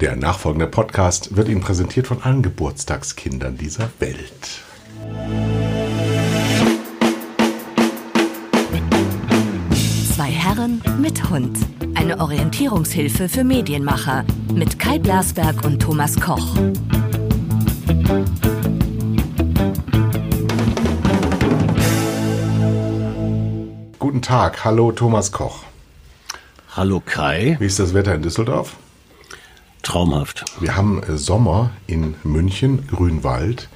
Der nachfolgende Podcast wird Ihnen präsentiert von allen Geburtstagskindern dieser Welt. Zwei Herren mit Hund. Eine Orientierungshilfe für Medienmacher mit Kai Blasberg und Thomas Koch. Guten Tag, hallo Thomas Koch. Hallo Kai. Wie ist das Wetter in Düsseldorf? Traumhaft. Wir haben äh, Sommer in München, Grünwald.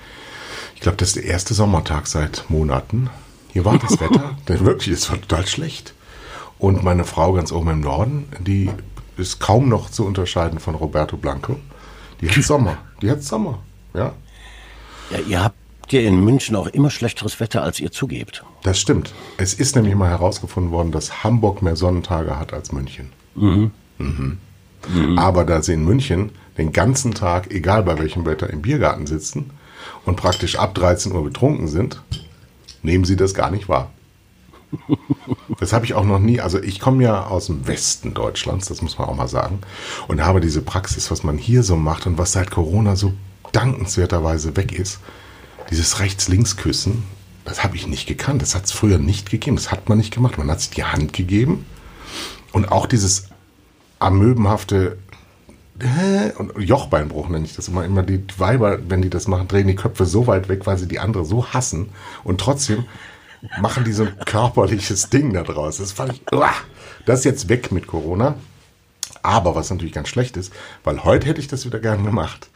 Ich glaube, das ist der erste Sommertag seit Monaten. Hier war das Wetter, denn wirklich, es war total schlecht. Und meine Frau ganz oben im Norden, die ist kaum noch zu unterscheiden von Roberto Blanco. Die hat Sommer, die hat Sommer, ja. Ja, ihr habt ja in München auch immer schlechteres Wetter, als ihr zugebt. Das stimmt. Es ist nämlich mal herausgefunden worden, dass Hamburg mehr Sonnentage hat als München. Mhm. Aber da sie in München den ganzen Tag, egal bei welchem Wetter, im Biergarten sitzen und praktisch ab 13 Uhr betrunken sind, nehmen sie das gar nicht wahr. Das habe ich auch noch nie, also ich komme ja aus dem Westen Deutschlands, das muss man auch mal sagen, und habe diese Praxis, was man hier so macht und was seit Corona so dankenswerterweise weg ist, dieses Rechts-Links-Küssen, das habe ich nicht gekannt. Das hat es früher nicht gegeben. Das hat man nicht gemacht. Man hat sich die Hand gegeben und auch dieses amöbenhafte und Jochbeinbruch nenne ich das immer. Immer die Weiber, wenn die das machen, drehen die Köpfe so weit weg, weil sie die andere so hassen und trotzdem machen die so ein körperliches Ding da draus. Das fand ich, das ist jetzt weg mit Corona. Aber was natürlich ganz schlecht ist, weil heute hätte ich das wieder gern gemacht.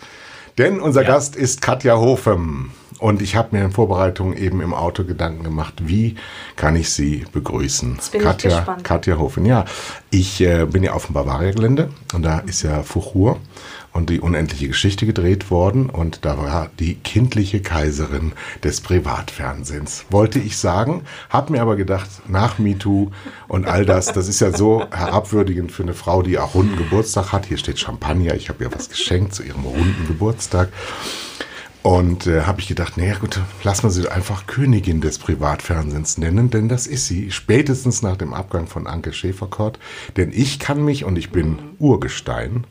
Denn unser Ja. Gast ist Katja Hofem. Und ich habe mir in Vorbereitung eben im Auto Gedanken gemacht, wie kann ich sie begrüßen? Katja. Katja Hofen, ja. Ich äh, bin ja auf dem Bavaria-Gelände und da ist ja Fuchur und die unendliche Geschichte gedreht worden und da war die kindliche Kaiserin des Privatfernsehens, wollte ich sagen, habe mir aber gedacht, nach MeToo und all das, das ist ja so herabwürdigend für eine Frau, die auch runden Geburtstag hat. Hier steht Champagner, ich habe ihr was geschenkt zu ihrem runden Geburtstag. Und äh, habe ich gedacht, naja gut, lassen wir sie einfach Königin des Privatfernsehens nennen, denn das ist sie, spätestens nach dem Abgang von Anke Schäferkort. Denn ich kann mich, und ich bin Urgestein,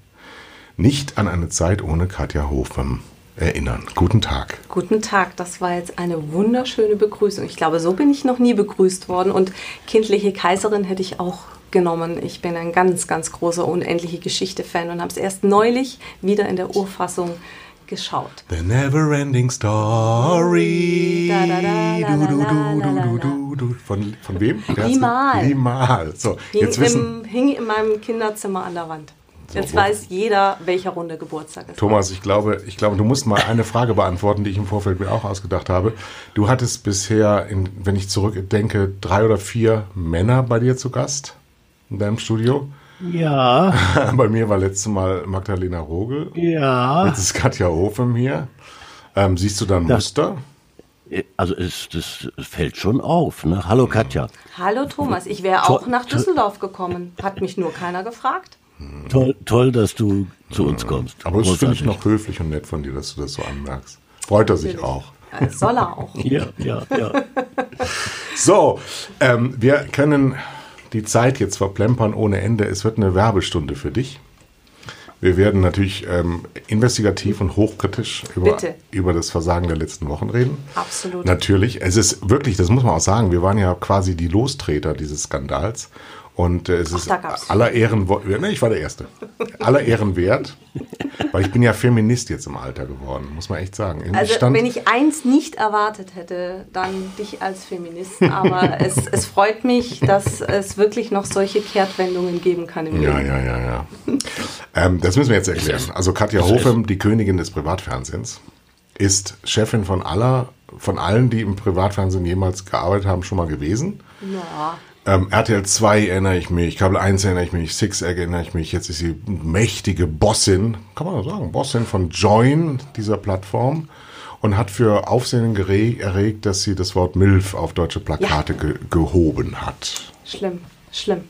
nicht an eine Zeit ohne Katja Hofem erinnern. Guten Tag. Guten Tag, das war jetzt eine wunderschöne Begrüßung. Ich glaube, so bin ich noch nie begrüßt worden und kindliche Kaiserin hätte ich auch genommen. Ich bin ein ganz, ganz großer unendliche Geschichte-Fan und habe es erst neulich wieder in der Urfassung geschaut. The never ending story. Da, da, da. Von, von wem? Limal. Limal. So, Hing, jetzt wissen, im, hing in meinem Kinderzimmer an der Wand. Jetzt wo- weiß jeder, welcher Runde Geburtstag ist. Thomas, ich glaube, ich glaube, du musst mal eine Frage beantworten, die ich im Vorfeld mir auch ausgedacht habe. Du hattest bisher, in, wenn ich zurückdenke, drei oder vier Männer bei dir zu Gast in deinem Studio. Ja, bei mir war letztes Mal Magdalena Rogel. ja. Jetzt ist Katja Hofem hier. Ähm, siehst du da ein Muster? Also es, das fällt schon auf. Ne? Hallo Katja. Hallo Thomas, ich wäre auch nach Düsseldorf gekommen. Hat mich nur keiner gefragt. Toll, toll, dass du zu uns kommst. Aber das finde ich noch höflich und nett von dir, dass du das so anmerkst. Freut er sich auch. Äh, soll er auch. Ja, ja, ja. So, ähm, wir können die Zeit jetzt verplempern ohne Ende. Es wird eine Werbestunde für dich. Wir werden natürlich ähm, investigativ und hochkritisch über, Bitte. über das Versagen der letzten Wochen reden. Absolut. Natürlich. Es ist wirklich, das muss man auch sagen, wir waren ja quasi die Lostreter dieses Skandals. Und äh, es ist da gab's aller Ehren, ne, ich war der Erste. aller Ehren wert, weil ich bin ja Feminist jetzt im Alter geworden, muss man echt sagen. Ich Also stand- wenn ich eins nicht erwartet hätte, dann dich als Feministen. Aber es, es freut mich, dass es wirklich noch solche Kehrtwendungen geben kann im Ja, Leben. ja, ja, ja. ähm, das müssen wir jetzt erklären. Also Katja Hofem, die Königin des Privatfernsehens, ist Chefin von aller, von allen, die im Privatfernsehen jemals gearbeitet haben, schon mal gewesen. Ja. Ähm, RTL 2 erinnere ich mich, Kabel 1 erinnere ich mich, Six Egg erinnere ich mich. Jetzt ist sie mächtige Bossin, kann man sagen, Bossin von Join, dieser Plattform. Und hat für Aufsehen erregt, dass sie das Wort MILF auf deutsche Plakate ge gehoben hat. Schlimm, schlimm.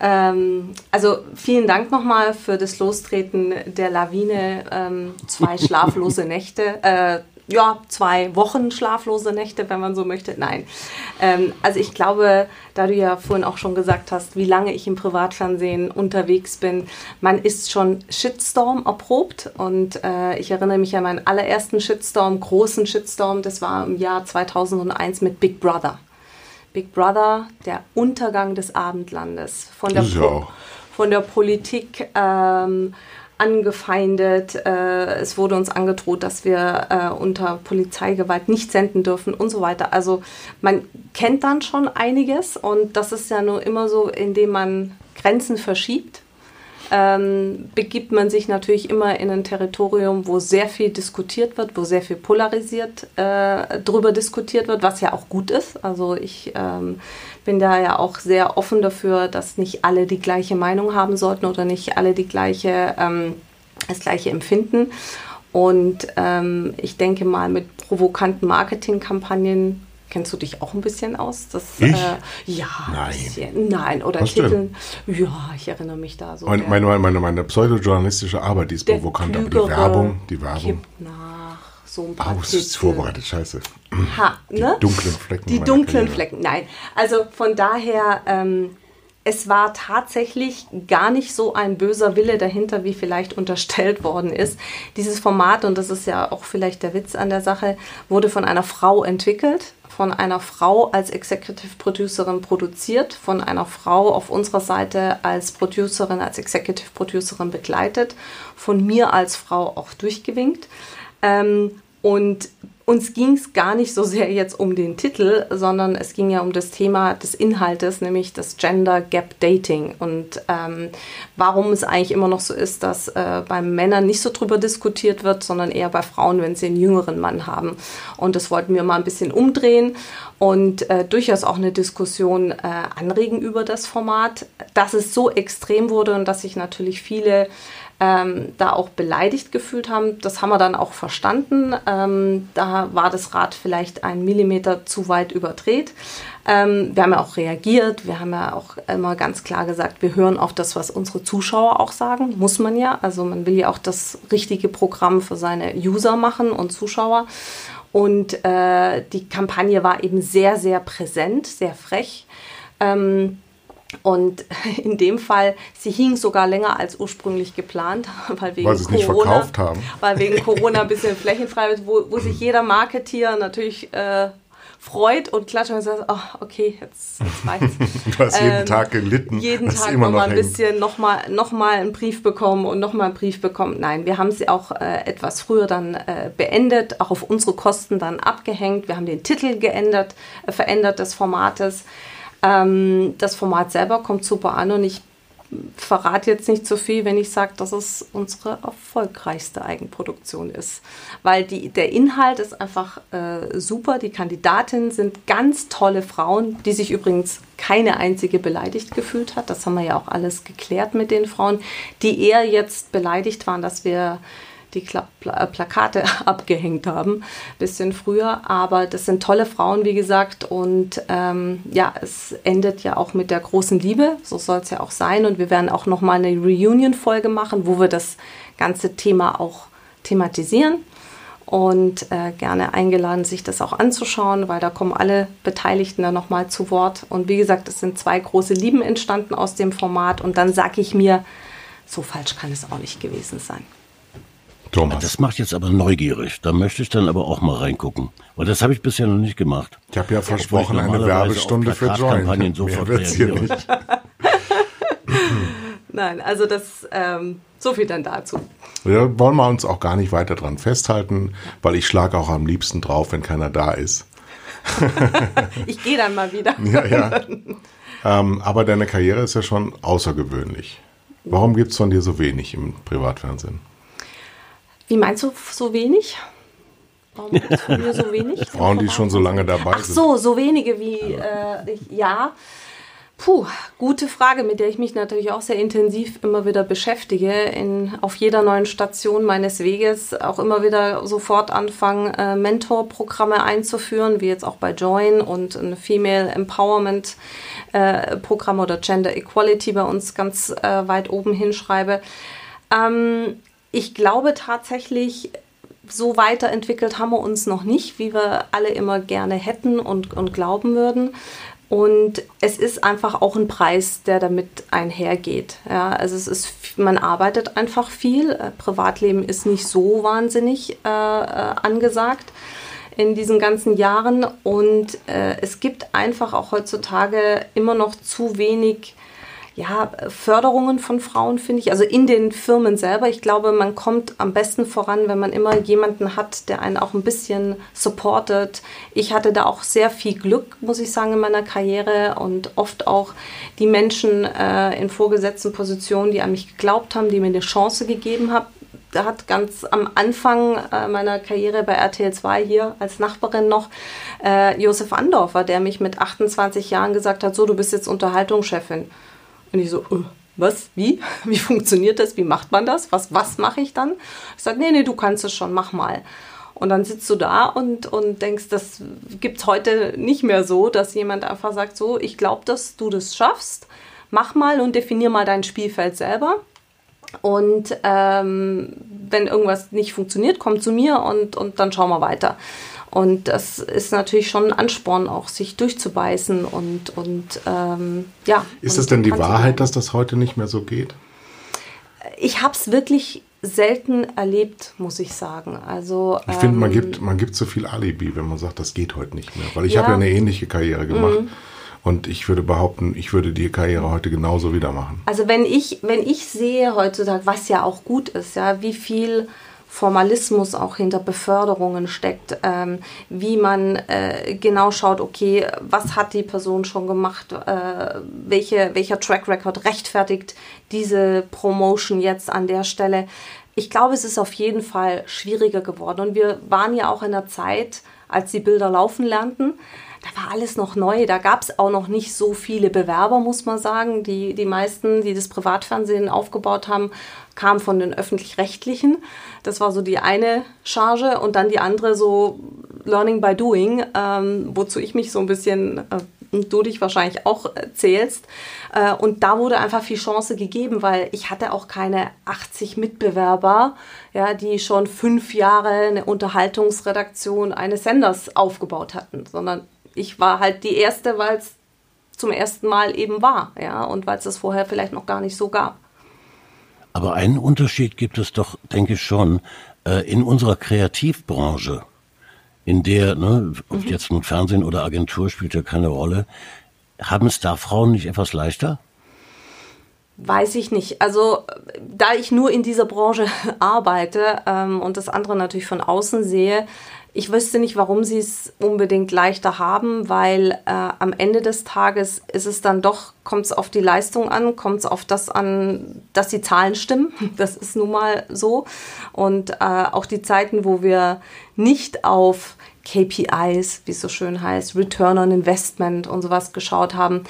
Ähm, also vielen Dank nochmal für das Lostreten der Lawine. Ähm, zwei schlaflose Nächte. Äh, ja, zwei Wochen schlaflose Nächte, wenn man so möchte. Nein. Ähm, also ich glaube, da du ja vorhin auch schon gesagt hast, wie lange ich im Privatfernsehen unterwegs bin, man ist schon Shitstorm erprobt. Und äh, ich erinnere mich an meinen allerersten Shitstorm, großen Shitstorm, das war im Jahr 2001 mit Big Brother. Big Brother, der Untergang des Abendlandes. Von der, ja. von der Politik. Ähm, angefeindet. Äh, es wurde uns angedroht, dass wir äh, unter Polizeigewalt nicht senden dürfen und so weiter. Also man kennt dann schon einiges und das ist ja nur immer so, indem man Grenzen verschiebt. Ähm, begibt man sich natürlich immer in ein Territorium, wo sehr viel diskutiert wird, wo sehr viel polarisiert äh, drüber diskutiert wird, was ja auch gut ist. Also ich ähm, bin da ja auch sehr offen dafür, dass nicht alle die gleiche Meinung haben sollten oder nicht alle die gleiche, ähm, das gleiche empfinden. Und ähm, ich denke mal, mit provokanten Marketingkampagnen kennst du dich auch ein bisschen aus? Das, ich? Äh, ja, Nein. Bisschen, nein, oder Was Titeln. Ja, ich erinnere mich da so. Meine, meine, meine, meine pseudojournalistische Arbeit, die ist provokant, aber die Werbung, die Werbung. Kippt nach, so ein paar Oh, es ist vorbereitet, scheiße. Ha, ne? dunklen Flecken Die dunklen Karriere. Flecken, nein. Also von daher, ähm, es war tatsächlich gar nicht so ein böser Wille dahinter, wie vielleicht unterstellt worden ist. Dieses Format, und das ist ja auch vielleicht der Witz an der Sache, wurde von einer Frau entwickelt, von einer Frau als Executive Producerin produziert, von einer Frau auf unserer Seite als Producerin, als Executive Producerin begleitet, von mir als Frau auch durchgewinkt. Ähm, und uns ging es gar nicht so sehr jetzt um den Titel, sondern es ging ja um das Thema des Inhaltes, nämlich das Gender Gap Dating und ähm, warum es eigentlich immer noch so ist, dass äh, bei Männern nicht so drüber diskutiert wird, sondern eher bei Frauen, wenn sie einen jüngeren Mann haben. Und das wollten wir mal ein bisschen umdrehen und äh, durchaus auch eine Diskussion äh, anregen über das Format, dass es so extrem wurde und dass sich natürlich viele ähm, da auch beleidigt gefühlt haben. Das haben wir dann auch verstanden. Ähm, da war das Rad vielleicht einen Millimeter zu weit überdreht. Ähm, wir haben ja auch reagiert. Wir haben ja auch immer ganz klar gesagt, wir hören auf das, was unsere Zuschauer auch sagen. Muss man ja. Also man will ja auch das richtige Programm für seine User machen und Zuschauer. Und äh, die Kampagne war eben sehr, sehr präsent, sehr frech. Ähm, und in dem Fall, sie hing sogar länger als ursprünglich geplant, weil wegen Weil sie es nicht Corona, verkauft haben. weil wegen Corona ein bisschen flächenfrei wird, wo, wo sich jeder Marketier natürlich äh, freut und klatscht und sagt, oh, okay, jetzt, jetzt reicht's. Du hast jeden Ähm, Tag gelitten. jeden Tag immer noch mal ein hängen. bisschen nochmal noch mal einen Brief bekommen und nochmal einen Brief bekommen. Nein, wir haben sie auch äh, etwas früher dann äh, beendet, auch auf unsere Kosten dann abgehängt. Wir haben den Titel geändert, äh, verändert des Formates. Ähm, das Format selber kommt super an und ich verrate jetzt nicht so viel, wenn ich sage, dass es unsere erfolgreichste Eigenproduktion ist. Weil die, der Inhalt ist einfach äh, super. Die Kandidatinnen sind ganz tolle Frauen, die sich übrigens keine einzige beleidigt gefühlt hat. Das haben wir ja auch alles geklärt mit den Frauen, die eher jetzt beleidigt waren, dass wir die Kla Pla äh, Plakate abgehängt haben, bisschen früher. Aber das sind tolle Frauen, wie gesagt. Und ähm, ja, es endet ja auch mit der großen Liebe. So soll es ja auch sein. Und wir werden auch nochmal eine Reunion-Folge machen, wo wir das ganze Thema auch thematisieren. Und äh, gerne eingeladen, sich das auch anzuschauen, weil da kommen alle Beteiligten dann nochmal zu Wort. Und wie gesagt, es sind zwei große Lieben entstanden aus dem Format. Und dann sage ich mir, so falsch kann es auch nicht gewesen sein. Thomas, Das macht jetzt aber neugierig. Da möchte ich dann aber auch mal reingucken. Weil das habe ich bisher noch nicht gemacht. ich habe ja versprochen, eine Werbestunde für Join. Plakatkampagnen Mehr sofort wird's hier nicht. Nein, also das, ähm, so viel dann dazu. Da wollen wir uns auch gar nicht weiter dran festhalten, weil ich schlage auch am liebsten drauf, wenn keiner da ist. Ich gehe dann mal wieder. Ja, ja. ähm, aber deine Karriere ist ja schon außergewöhnlich. Warum gibt es von dir so wenig im Privatfernsehen? Wie meinst du so wenig? Warum mir so wenig? Frauen, die schon so lange dabei Ach so, so wenige wie, äh, ich, ja. Puh, gute Frage, mit der ich mich natürlich auch sehr intensiv immer wieder beschäftige. In, auf jeder neuen Station meines Weges auch immer wieder sofort anfangen, äh, Mentorprogramme einzuführen, wie jetzt auch bei Join und ein Female Empowerment äh, Programm oder Gender Equality bei uns ganz äh, weit oben hinschreibe. Ähm, ich glaube tatsächlich, so weiterentwickelt haben wir uns noch nicht, wie wir alle immer gerne hätten und, und glauben würden. Und es ist einfach auch ein Preis, der damit einhergeht. Ja, also es ist, man arbeitet einfach viel. Äh, Privatleben ist nicht so wahnsinnig äh, äh, angesagt in diesen ganzen Jahren. Und äh, es gibt einfach auch heutzutage immer noch zu wenig ja, Förderungen von Frauen, finde ich. Also in den Firmen selber. Ich glaube, man kommt am besten voran, wenn man immer jemanden hat, der einen auch ein bisschen supportet. Ich hatte da auch sehr viel Glück, muss ich sagen, in meiner Karriere und oft auch die Menschen äh, in vorgesetzten Positionen, die an mich geglaubt haben, die mir eine Chance gegeben haben. Da hat ganz am Anfang äh, meiner Karriere bei RTL 2 hier als Nachbarin noch äh, Josef Andorfer, der mich mit 28 Jahren gesagt hat, so, du bist jetzt Unterhaltungschefin. Und ich so, uh, was, wie? Wie funktioniert das? Wie macht man das? Was, was mache ich dann? Ich sage, nee, nee, du kannst es schon, mach mal. Und dann sitzt du da und, und denkst, das gibt es heute nicht mehr so, dass jemand einfach sagt, so, ich glaube, dass du das schaffst, mach mal und definier mal dein Spielfeld selber. Und ähm, wenn irgendwas nicht funktioniert, komm zu mir und, und dann schauen wir weiter. Und das ist natürlich schon ein Ansporn, auch sich durchzubeißen und, und ähm, ja. Ist es denn die Wahrheit, dass das heute nicht mehr so geht? Ich habe es wirklich selten erlebt, muss ich sagen. Also ich ähm, finde, man gibt man gibt so viel Alibi, wenn man sagt, das geht heute nicht mehr, weil ich ja. habe ja eine ähnliche Karriere gemacht. Mhm. Und ich würde behaupten, ich würde die Karriere heute genauso wieder machen. Also wenn ich, wenn ich sehe heutzutage, was ja auch gut ist, ja, wie viel Formalismus auch hinter Beförderungen steckt, ähm, wie man äh, genau schaut, okay, was hat die Person schon gemacht, äh, welche, welcher Track Record rechtfertigt diese Promotion jetzt an der Stelle. Ich glaube, es ist auf jeden Fall schwieriger geworden und wir waren ja auch in der Zeit, als die Bilder laufen lernten, da war alles noch neu. Da gab es auch noch nicht so viele Bewerber, muss man sagen. Die, die meisten, die das Privatfernsehen aufgebaut haben, kamen von den öffentlich-rechtlichen. Das war so die eine Charge und dann die andere so Learning by Doing, ähm, wozu ich mich so ein bisschen äh, und du dich wahrscheinlich auch zählst. Äh, und da wurde einfach viel Chance gegeben, weil ich hatte auch keine 80 Mitbewerber, ja, die schon fünf Jahre eine Unterhaltungsredaktion eines Senders aufgebaut hatten, sondern ich war halt die Erste, weil es zum ersten Mal eben war, ja, und weil es das vorher vielleicht noch gar nicht so gab. Aber einen Unterschied gibt es doch, denke ich schon, äh, in unserer Kreativbranche, in der, ne, ob mhm. jetzt nun Fernsehen oder Agentur spielt ja keine Rolle, haben es da Frauen nicht etwas leichter? Weiß ich nicht. Also da ich nur in dieser Branche arbeite ähm, und das andere natürlich von außen sehe, ich wüsste nicht, warum sie es unbedingt leichter haben, weil äh, am Ende des Tages ist es dann doch, kommt es auf die Leistung an, kommt es auf das an, dass die Zahlen stimmen. Das ist nun mal so. Und äh, auch die Zeiten, wo wir nicht auf KPIs, wie es so schön heißt, Return on Investment und sowas geschaut haben,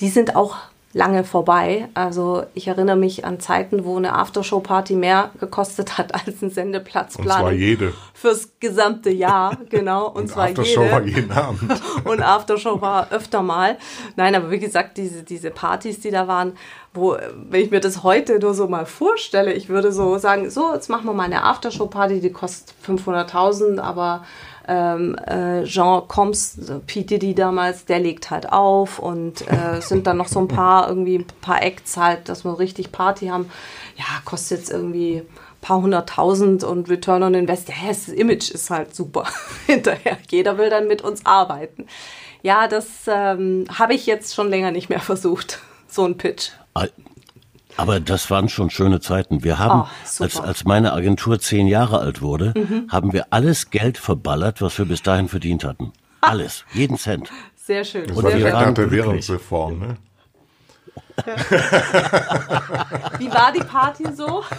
die sind auch lange vorbei. Also ich erinnere mich an Zeiten, wo eine Aftershow-Party mehr gekostet hat als ein Sendeplatzplan. Und zwar jede. Fürs gesamte Jahr, genau. Und, und zwar Aftershow jede. war jeden Abend. und Aftershow war öfter mal. Nein, aber wie gesagt, diese, diese Partys, die da waren, wo, wenn ich mir das heute nur so mal vorstelle, ich würde so sagen, so, jetzt machen wir mal eine Aftershow-Party, die kostet 500.000, aber ähm, äh, Jean Combs, P. Diddy damals, der legt halt auf und äh, sind dann noch so ein paar, irgendwie ein paar Acts halt, dass wir richtig Party haben. Ja, kostet jetzt irgendwie ein paar hunderttausend und Return on Invest, ja, das Image ist halt super hinterher. Jeder will dann mit uns arbeiten. Ja, das ähm, habe ich jetzt schon länger nicht mehr versucht, so ein Pitch. Aber das waren schon schöne Zeiten. Wir haben, oh, als, als meine Agentur zehn Jahre alt wurde, mhm. haben wir alles Geld verballert, was wir bis dahin verdient hatten. Alles, jeden Cent. Sehr schön. Das war direkt nach der Währungsreform, ne? Wie war die Party so?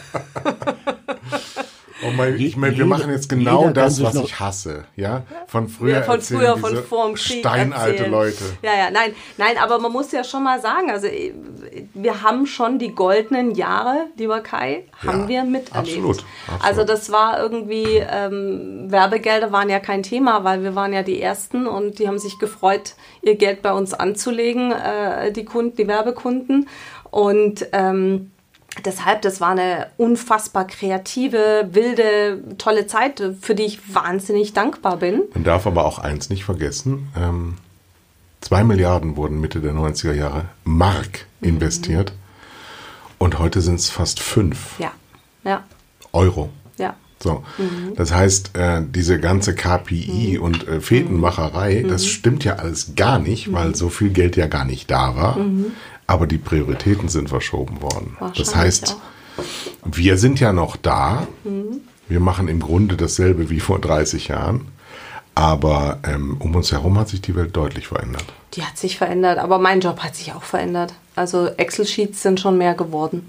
Oh mein, ich meine, wir machen jetzt genau das, was ich hasse, ja? Von früher, ja, von früher, von vorm Krieg steinalte erzählen. Leute. Ja, ja, nein, nein, aber man muss ja schon mal sagen, also wir haben schon die goldenen Jahre, lieber Kai, haben ja, wir miterlebt. Absolut, absolut. Also das war irgendwie ähm, Werbegelder waren ja kein Thema, weil wir waren ja die ersten und die haben sich gefreut, ihr Geld bei uns anzulegen, äh, die Kunden, die Werbekunden und ähm, deshalb, das war eine unfassbar kreative, wilde, tolle Zeit, für die ich wahnsinnig dankbar bin. Man darf aber auch eins nicht vergessen. Ähm, zwei Milliarden wurden Mitte der 90er Jahre Mark investiert. Mhm. Und heute sind es fast fünf. Ja, ja. Euro. Ja. So, mhm. das heißt, äh, diese ganze KPI mhm. und äh, Fetenmacherei, mhm. das stimmt ja alles gar nicht, weil so viel Geld ja gar nicht da war. Aber die Prioritäten sind verschoben worden. Das heißt, wir sind ja noch da. Mhm. Wir machen im Grunde dasselbe wie vor 30 Jahren. Aber ähm, um uns herum hat sich die Welt deutlich verändert. Die hat sich verändert, aber mein Job hat sich auch verändert. Also Excel-Sheets sind schon mehr geworden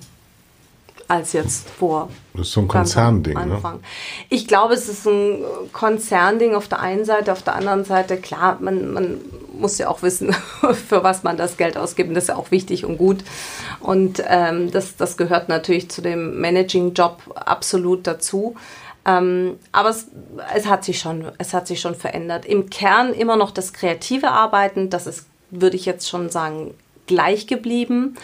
als jetzt vor. Das ist so ein Konzernding, ne? Ich glaube, es ist ein Konzernding auf der einen Seite, auf der anderen Seite, klar, man, man muss ja auch wissen, für was man das Geld ausgibt. Und das ist ja auch wichtig und gut. Und ähm, das, das gehört natürlich zu dem Managing-Job absolut dazu. Ähm, aber es, es, hat sich schon, es hat sich schon verändert. Im Kern immer noch das kreative Arbeiten, das ist, würde ich jetzt schon sagen, gleich geblieben.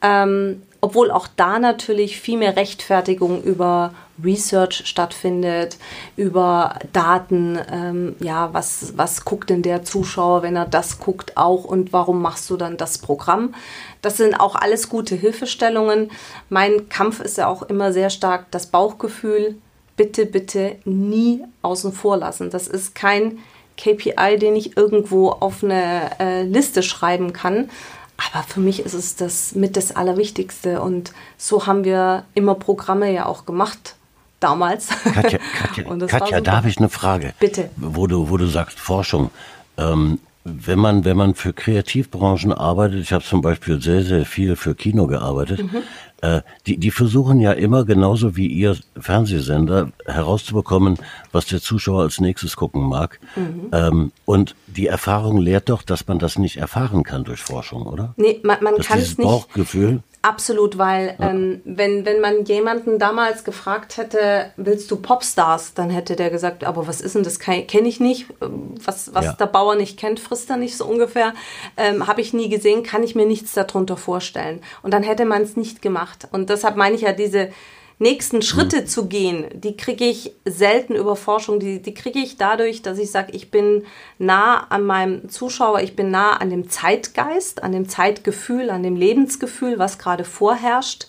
Ähm, obwohl auch da natürlich viel mehr Rechtfertigung über Research stattfindet, über Daten, ähm, ja, was, was guckt denn der Zuschauer, wenn er das guckt auch und warum machst du dann das Programm? Das sind auch alles gute Hilfestellungen. Mein Kampf ist ja auch immer sehr stark das Bauchgefühl. Bitte, bitte nie außen vor lassen. Das ist kein KPI, den ich irgendwo auf eine äh, Liste schreiben kann, aber für mich ist es das mit das Allerwichtigste. Und so haben wir immer Programme ja auch gemacht damals. Katja, Katja, Katja da habe ich eine Frage. Bitte. Wo du, wo du sagst Forschung. Ähm, wenn man, wenn man für Kreativbranchen arbeitet, ich habe zum Beispiel sehr, sehr viel für Kino gearbeitet, mhm. Äh, die, die versuchen ja immer genauso wie ihr Fernsehsender herauszubekommen, was der Zuschauer als nächstes gucken mag. Mhm. Ähm, und die Erfahrung lehrt doch, dass man das nicht erfahren kann durch Forschung, oder? Nee, man, man kann es nicht. Bauchgefühl. Absolut, weil ähm, wenn, wenn man jemanden damals gefragt hätte, willst du Popstars, dann hätte der gesagt, aber was ist denn das, kenne ich nicht, was, was ja. der Bauer nicht kennt, frisst er nicht so ungefähr, ähm, habe ich nie gesehen, kann ich mir nichts darunter vorstellen. Und dann hätte man es nicht gemacht. Und deshalb meine ich ja diese nächsten Schritte mhm. zu gehen, die kriege ich selten über Forschung, die, die kriege ich dadurch, dass ich sage, ich bin nah an meinem Zuschauer, ich bin nah an dem Zeitgeist, an dem Zeitgefühl, an dem Lebensgefühl, was gerade vorherrscht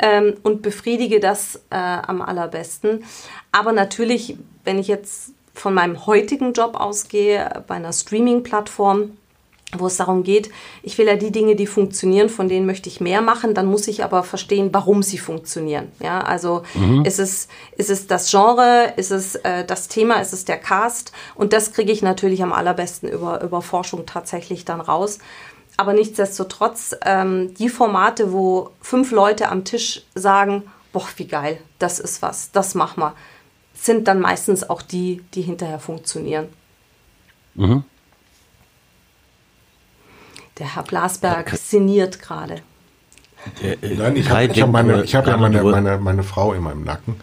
ähm, und befriedige das äh, am allerbesten. Aber natürlich, wenn ich jetzt von meinem heutigen Job ausgehe, bei einer Streaming-Plattform, wo es darum geht, ich will ja die Dinge, die funktionieren, von denen möchte ich mehr machen, dann muss ich aber verstehen, warum sie funktionieren. Ja, also mhm. ist, es, ist es das Genre, ist es äh, das Thema, ist es der Cast und das kriege ich natürlich am allerbesten über, über Forschung tatsächlich dann raus. Aber nichtsdestotrotz, ähm, die Formate, wo fünf Leute am Tisch sagen, boah, wie geil, das ist was, das machen wir, sind dann meistens auch die, die hinterher funktionieren. Mhm. Der Herr Blasberg ja, sinniert gerade. Nein, ich habe hab meine, ich hab ja meine, meine, meine Frau immer im Nacken.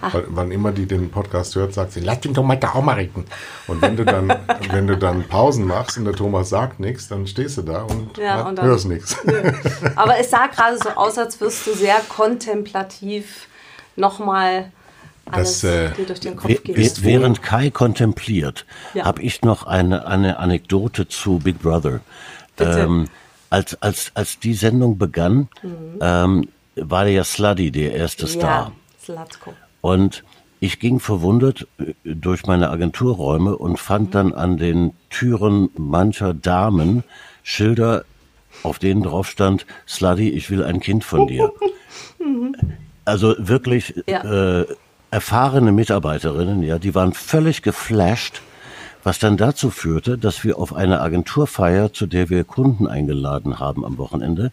Weil, wann immer die den Podcast hört, sagt sie, lass ihn doch mal da auch mal reden. Und wenn du dann, wenn du dann Pausen machst und der Thomas sagt nichts, dann stehst du da und, ja, und dann, hörst nichts. Aber es sah gerade so aus, als wirst du sehr kontemplativ nochmal das, äh, während Kai kontempliert, ja. habe ich noch eine, eine Anekdote zu Big Brother. Ähm, als, als, als die Sendung begann, mhm. ähm, war ja Sluddy der erste Star. Ja, Und ich ging verwundert äh, durch meine Agenturräume und fand mhm. dann an den Türen mancher Damen Schilder, auf denen drauf stand, Sluddy, ich will ein Kind von dir. Mhm. Also wirklich ja. äh, erfahrene Mitarbeiterinnen, ja, die waren völlig geflasht was dann dazu führte, dass wir auf eine Agenturfeier, zu der wir Kunden eingeladen haben am Wochenende,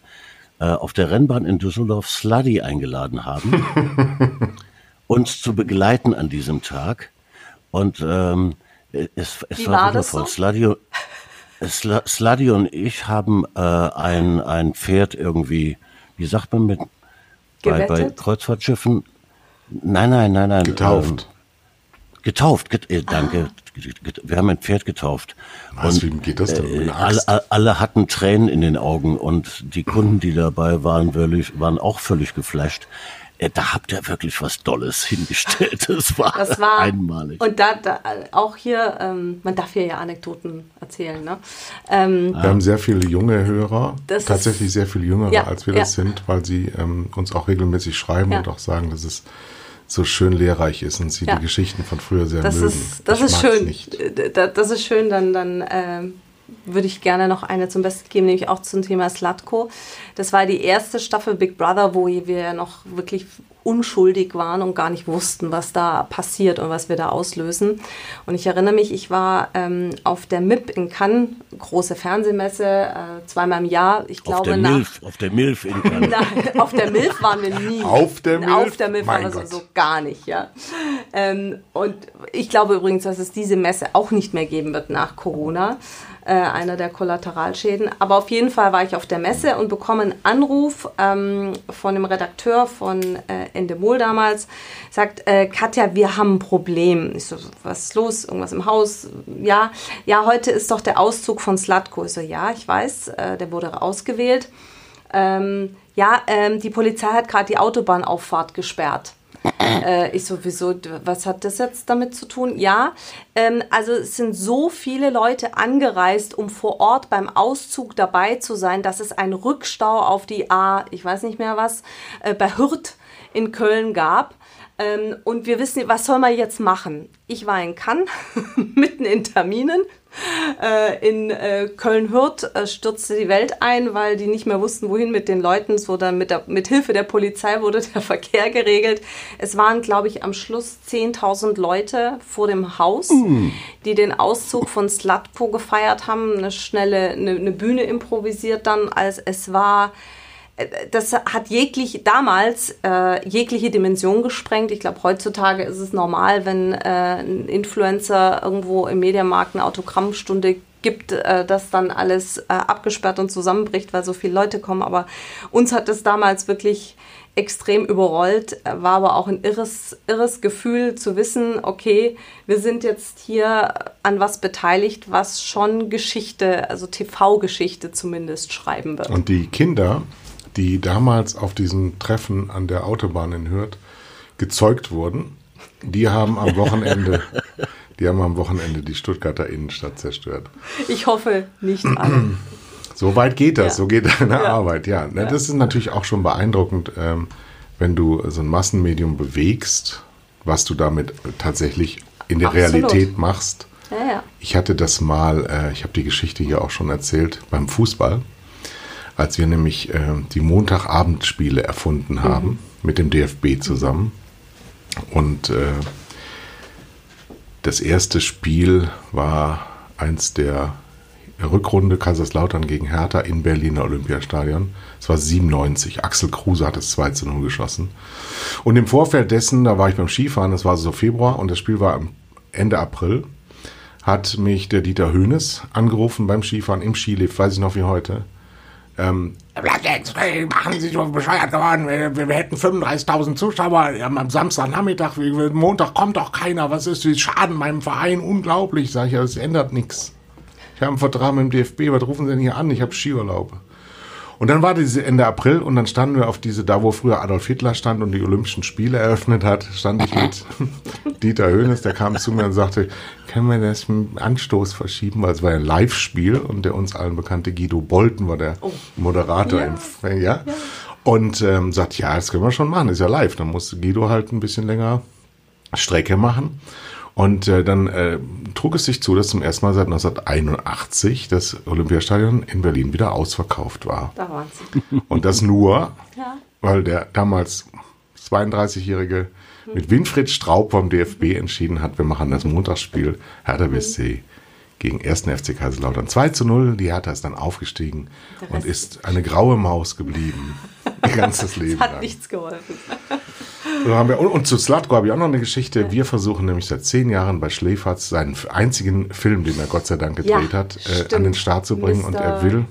äh, auf der Rennbahn in Düsseldorf Sluddy eingeladen haben, uns zu begleiten an diesem Tag. Und ähm, es, es war, war wundervoll. So? Sluddy, Sluddy und ich haben äh, ein, ein Pferd irgendwie, wie sagt man mit bei, bei Kreuzfahrtschiffen? Nein, nein, nein, nein. Getauft. Getauft, get, äh, danke. Wir haben ein Pferd getauft. Was, wie geht das denn? Äh, alle, alle hatten Tränen in den Augen und die Kunden, die dabei waren, wirklich, waren auch völlig geflasht. Äh, da habt ihr wirklich was Dolles hingestellt. Das war, Das war einmalig. Und da, da auch hier, ähm, man darf hier ja Anekdoten erzählen. Ne? Ähm, Wir haben sehr viele junge Hörer, Das ist- tatsächlich sehr viel jüngere, Ja, als wir das ja. sind, weil sie ähm, uns auch regelmäßig schreiben Ja. und auch sagen, dass es so schön lehrreich ist und sie Ja. die Geschichten von früher sehr Das mögen. ist, das Ich ist schön. Äh, da- Das ist schön, dann, dann ähm, würde ich gerne noch eine zum Besten geben, nämlich auch zum Thema Slatko. Das war die erste Staffel Big Brother, wo wir ja noch wirklich unschuldig waren und gar nicht wussten, was da passiert und was wir da auslösen. Und ich erinnere mich, ich war ähm, auf der MIP in Cannes, große Fernsehmesse, äh, zweimal im Jahr. Ich auf glaube, der nach, Milf, auf der Milf in Cannes. Nein, auf der Milf waren wir nie. Auf der Milf? Auf der Milf Mein waren wir Gott. so gar nicht, ja. Ähm, und ich glaube übrigens, dass es diese Messe auch nicht mehr geben wird nach Corona. Äh, einer der Kollateralschäden. Aber auf jeden Fall war ich auf der Messe und bekomme einen Anruf ähm, von dem Redakteur von äh, Endemol damals. Sagt, äh, Katja, wir haben ein Problem. Ich so, was ist los? Irgendwas im Haus? Ja, ja, heute ist doch der Auszug von Slatko. Ich so, ja, ich weiß, äh, der wurde ausgewählt. Ähm, ja, ähm, die Polizei hat gerade die Autobahnauffahrt gesperrt. Äh, ich so, wieso, d- was hat das jetzt damit zu tun? Ja, ähm, also es sind so viele Leute angereist, um vor Ort beim Auszug dabei zu sein, dass es einen Rückstau auf die A, ich weiß nicht mehr was, äh, bei Hürth in Köln gab. Ähm, und wir wissen, was soll man jetzt machen? Ich war in Cannes, mitten in Terminen. Äh, in äh, Köln-Hürth äh, stürzte die Welt ein, weil die nicht mehr wussten, wohin mit den Leuten. So dann mit, der, mit Hilfe der Polizei wurde der Verkehr geregelt. Es waren, glaube ich, am Schluss 10.000 Leute vor dem Haus, die den Auszug von Slatko gefeiert haben. Eine schnelle eine, eine Bühne improvisiert dann, als es war das hat jeglich damals äh, jegliche Dimension gesprengt. Ich glaube, heutzutage ist es normal, wenn äh, ein Influencer irgendwo im Mediamarkt eine Autogrammstunde gibt, äh, dass dann alles äh, abgesperrt und zusammenbricht, weil so viele Leute kommen. Aber uns hat das damals wirklich extrem überrollt, war aber auch ein irres, irres Gefühl zu wissen, okay, wir sind jetzt hier an was beteiligt, was schon Geschichte, also TV-Geschichte zumindest schreiben wird. Und die Kinder, die damals auf diesem Treffen an der Autobahn in Hürth gezeugt wurden, die haben am Wochenende, die haben am Wochenende die Stuttgarter Innenstadt zerstört. Ich hoffe nicht alle. So weit geht das, Ja. so geht deine Ja. Arbeit, ja. Ne, Das ist natürlich auch schon beeindruckend, ähm, wenn du so ein Massenmedium bewegst, was du damit tatsächlich in der Absolut. Realität machst. Ja, ja. Ich hatte das mal, äh, ich habe die Geschichte hier auch schon erzählt, beim Fußball, als wir nämlich äh, die Montagabendspiele erfunden haben mit dem DFB zusammen. Und äh, das erste Spiel war eins der Rückrunde Kaiserslautern gegen Hertha in Berliner Olympiastadion. Es war 97. Axel Kruse hat es 2 zu 0 geschossen. Und im Vorfeld dessen, da war ich beim Skifahren, das war so Februar und das Spiel war am Ende April, hat mich der Dieter Höhnes angerufen beim Skifahren im Skilift, weiß ich noch wie heute. Ähm, bleibt hey, machen Sie sich doch bescheuert geworden. Wir, wir, hätten 35.000 Zuschauer am, am Samstagnachmittag. Montag kommt doch keiner. Was ist die Schaden meinem Verein? Unglaublich, sage ich. Das ändert nichts. Ich habe einen Vertrag mit dem DFB. Was rufen Sie denn hier an? Ich habe Skiurlaub. Und dann war diese Ende April und dann standen wir auf diese, da wo früher Adolf Hitler stand und die Olympischen Spiele eröffnet hat, stand ich mit Dieter Höhnes, der kam zu mir und sagte, können wir das mit Anstoß verschieben, weil es war ja ein Live-Spiel und der uns allen bekannte Guido Bolten war der Moderator Ja. im F- ja. Und ähm, sagt, ja, das können wir schon machen, ist ja live. Dann musste Guido halt ein bisschen länger Strecke machen. Und äh, dann äh, trug es sich zu, dass zum ersten Mal seit 1981 das Olympiastadion in Berlin wieder ausverkauft war. Da waren sie. Und das nur, Ja. weil der damals 32-Jährige mit Winfried Straub vom DFB entschieden hat, wir machen das Montagsspiel Hertha BSC gegen 1. FC Kaiserslautern. 2 zu 0, die Hertha ist dann aufgestiegen und ist eine graue Maus geblieben. Ihr ganzes Leben Hat lang. nichts geholfen. Wir, und, und zu Slatko habe ich auch noch eine Geschichte. Wir versuchen nämlich seit zehn Jahren bei Schläferz seinen einzigen Film, den er Gott sei Dank gedreht Ja, hat, äh, an den Start zu bringen. Und er will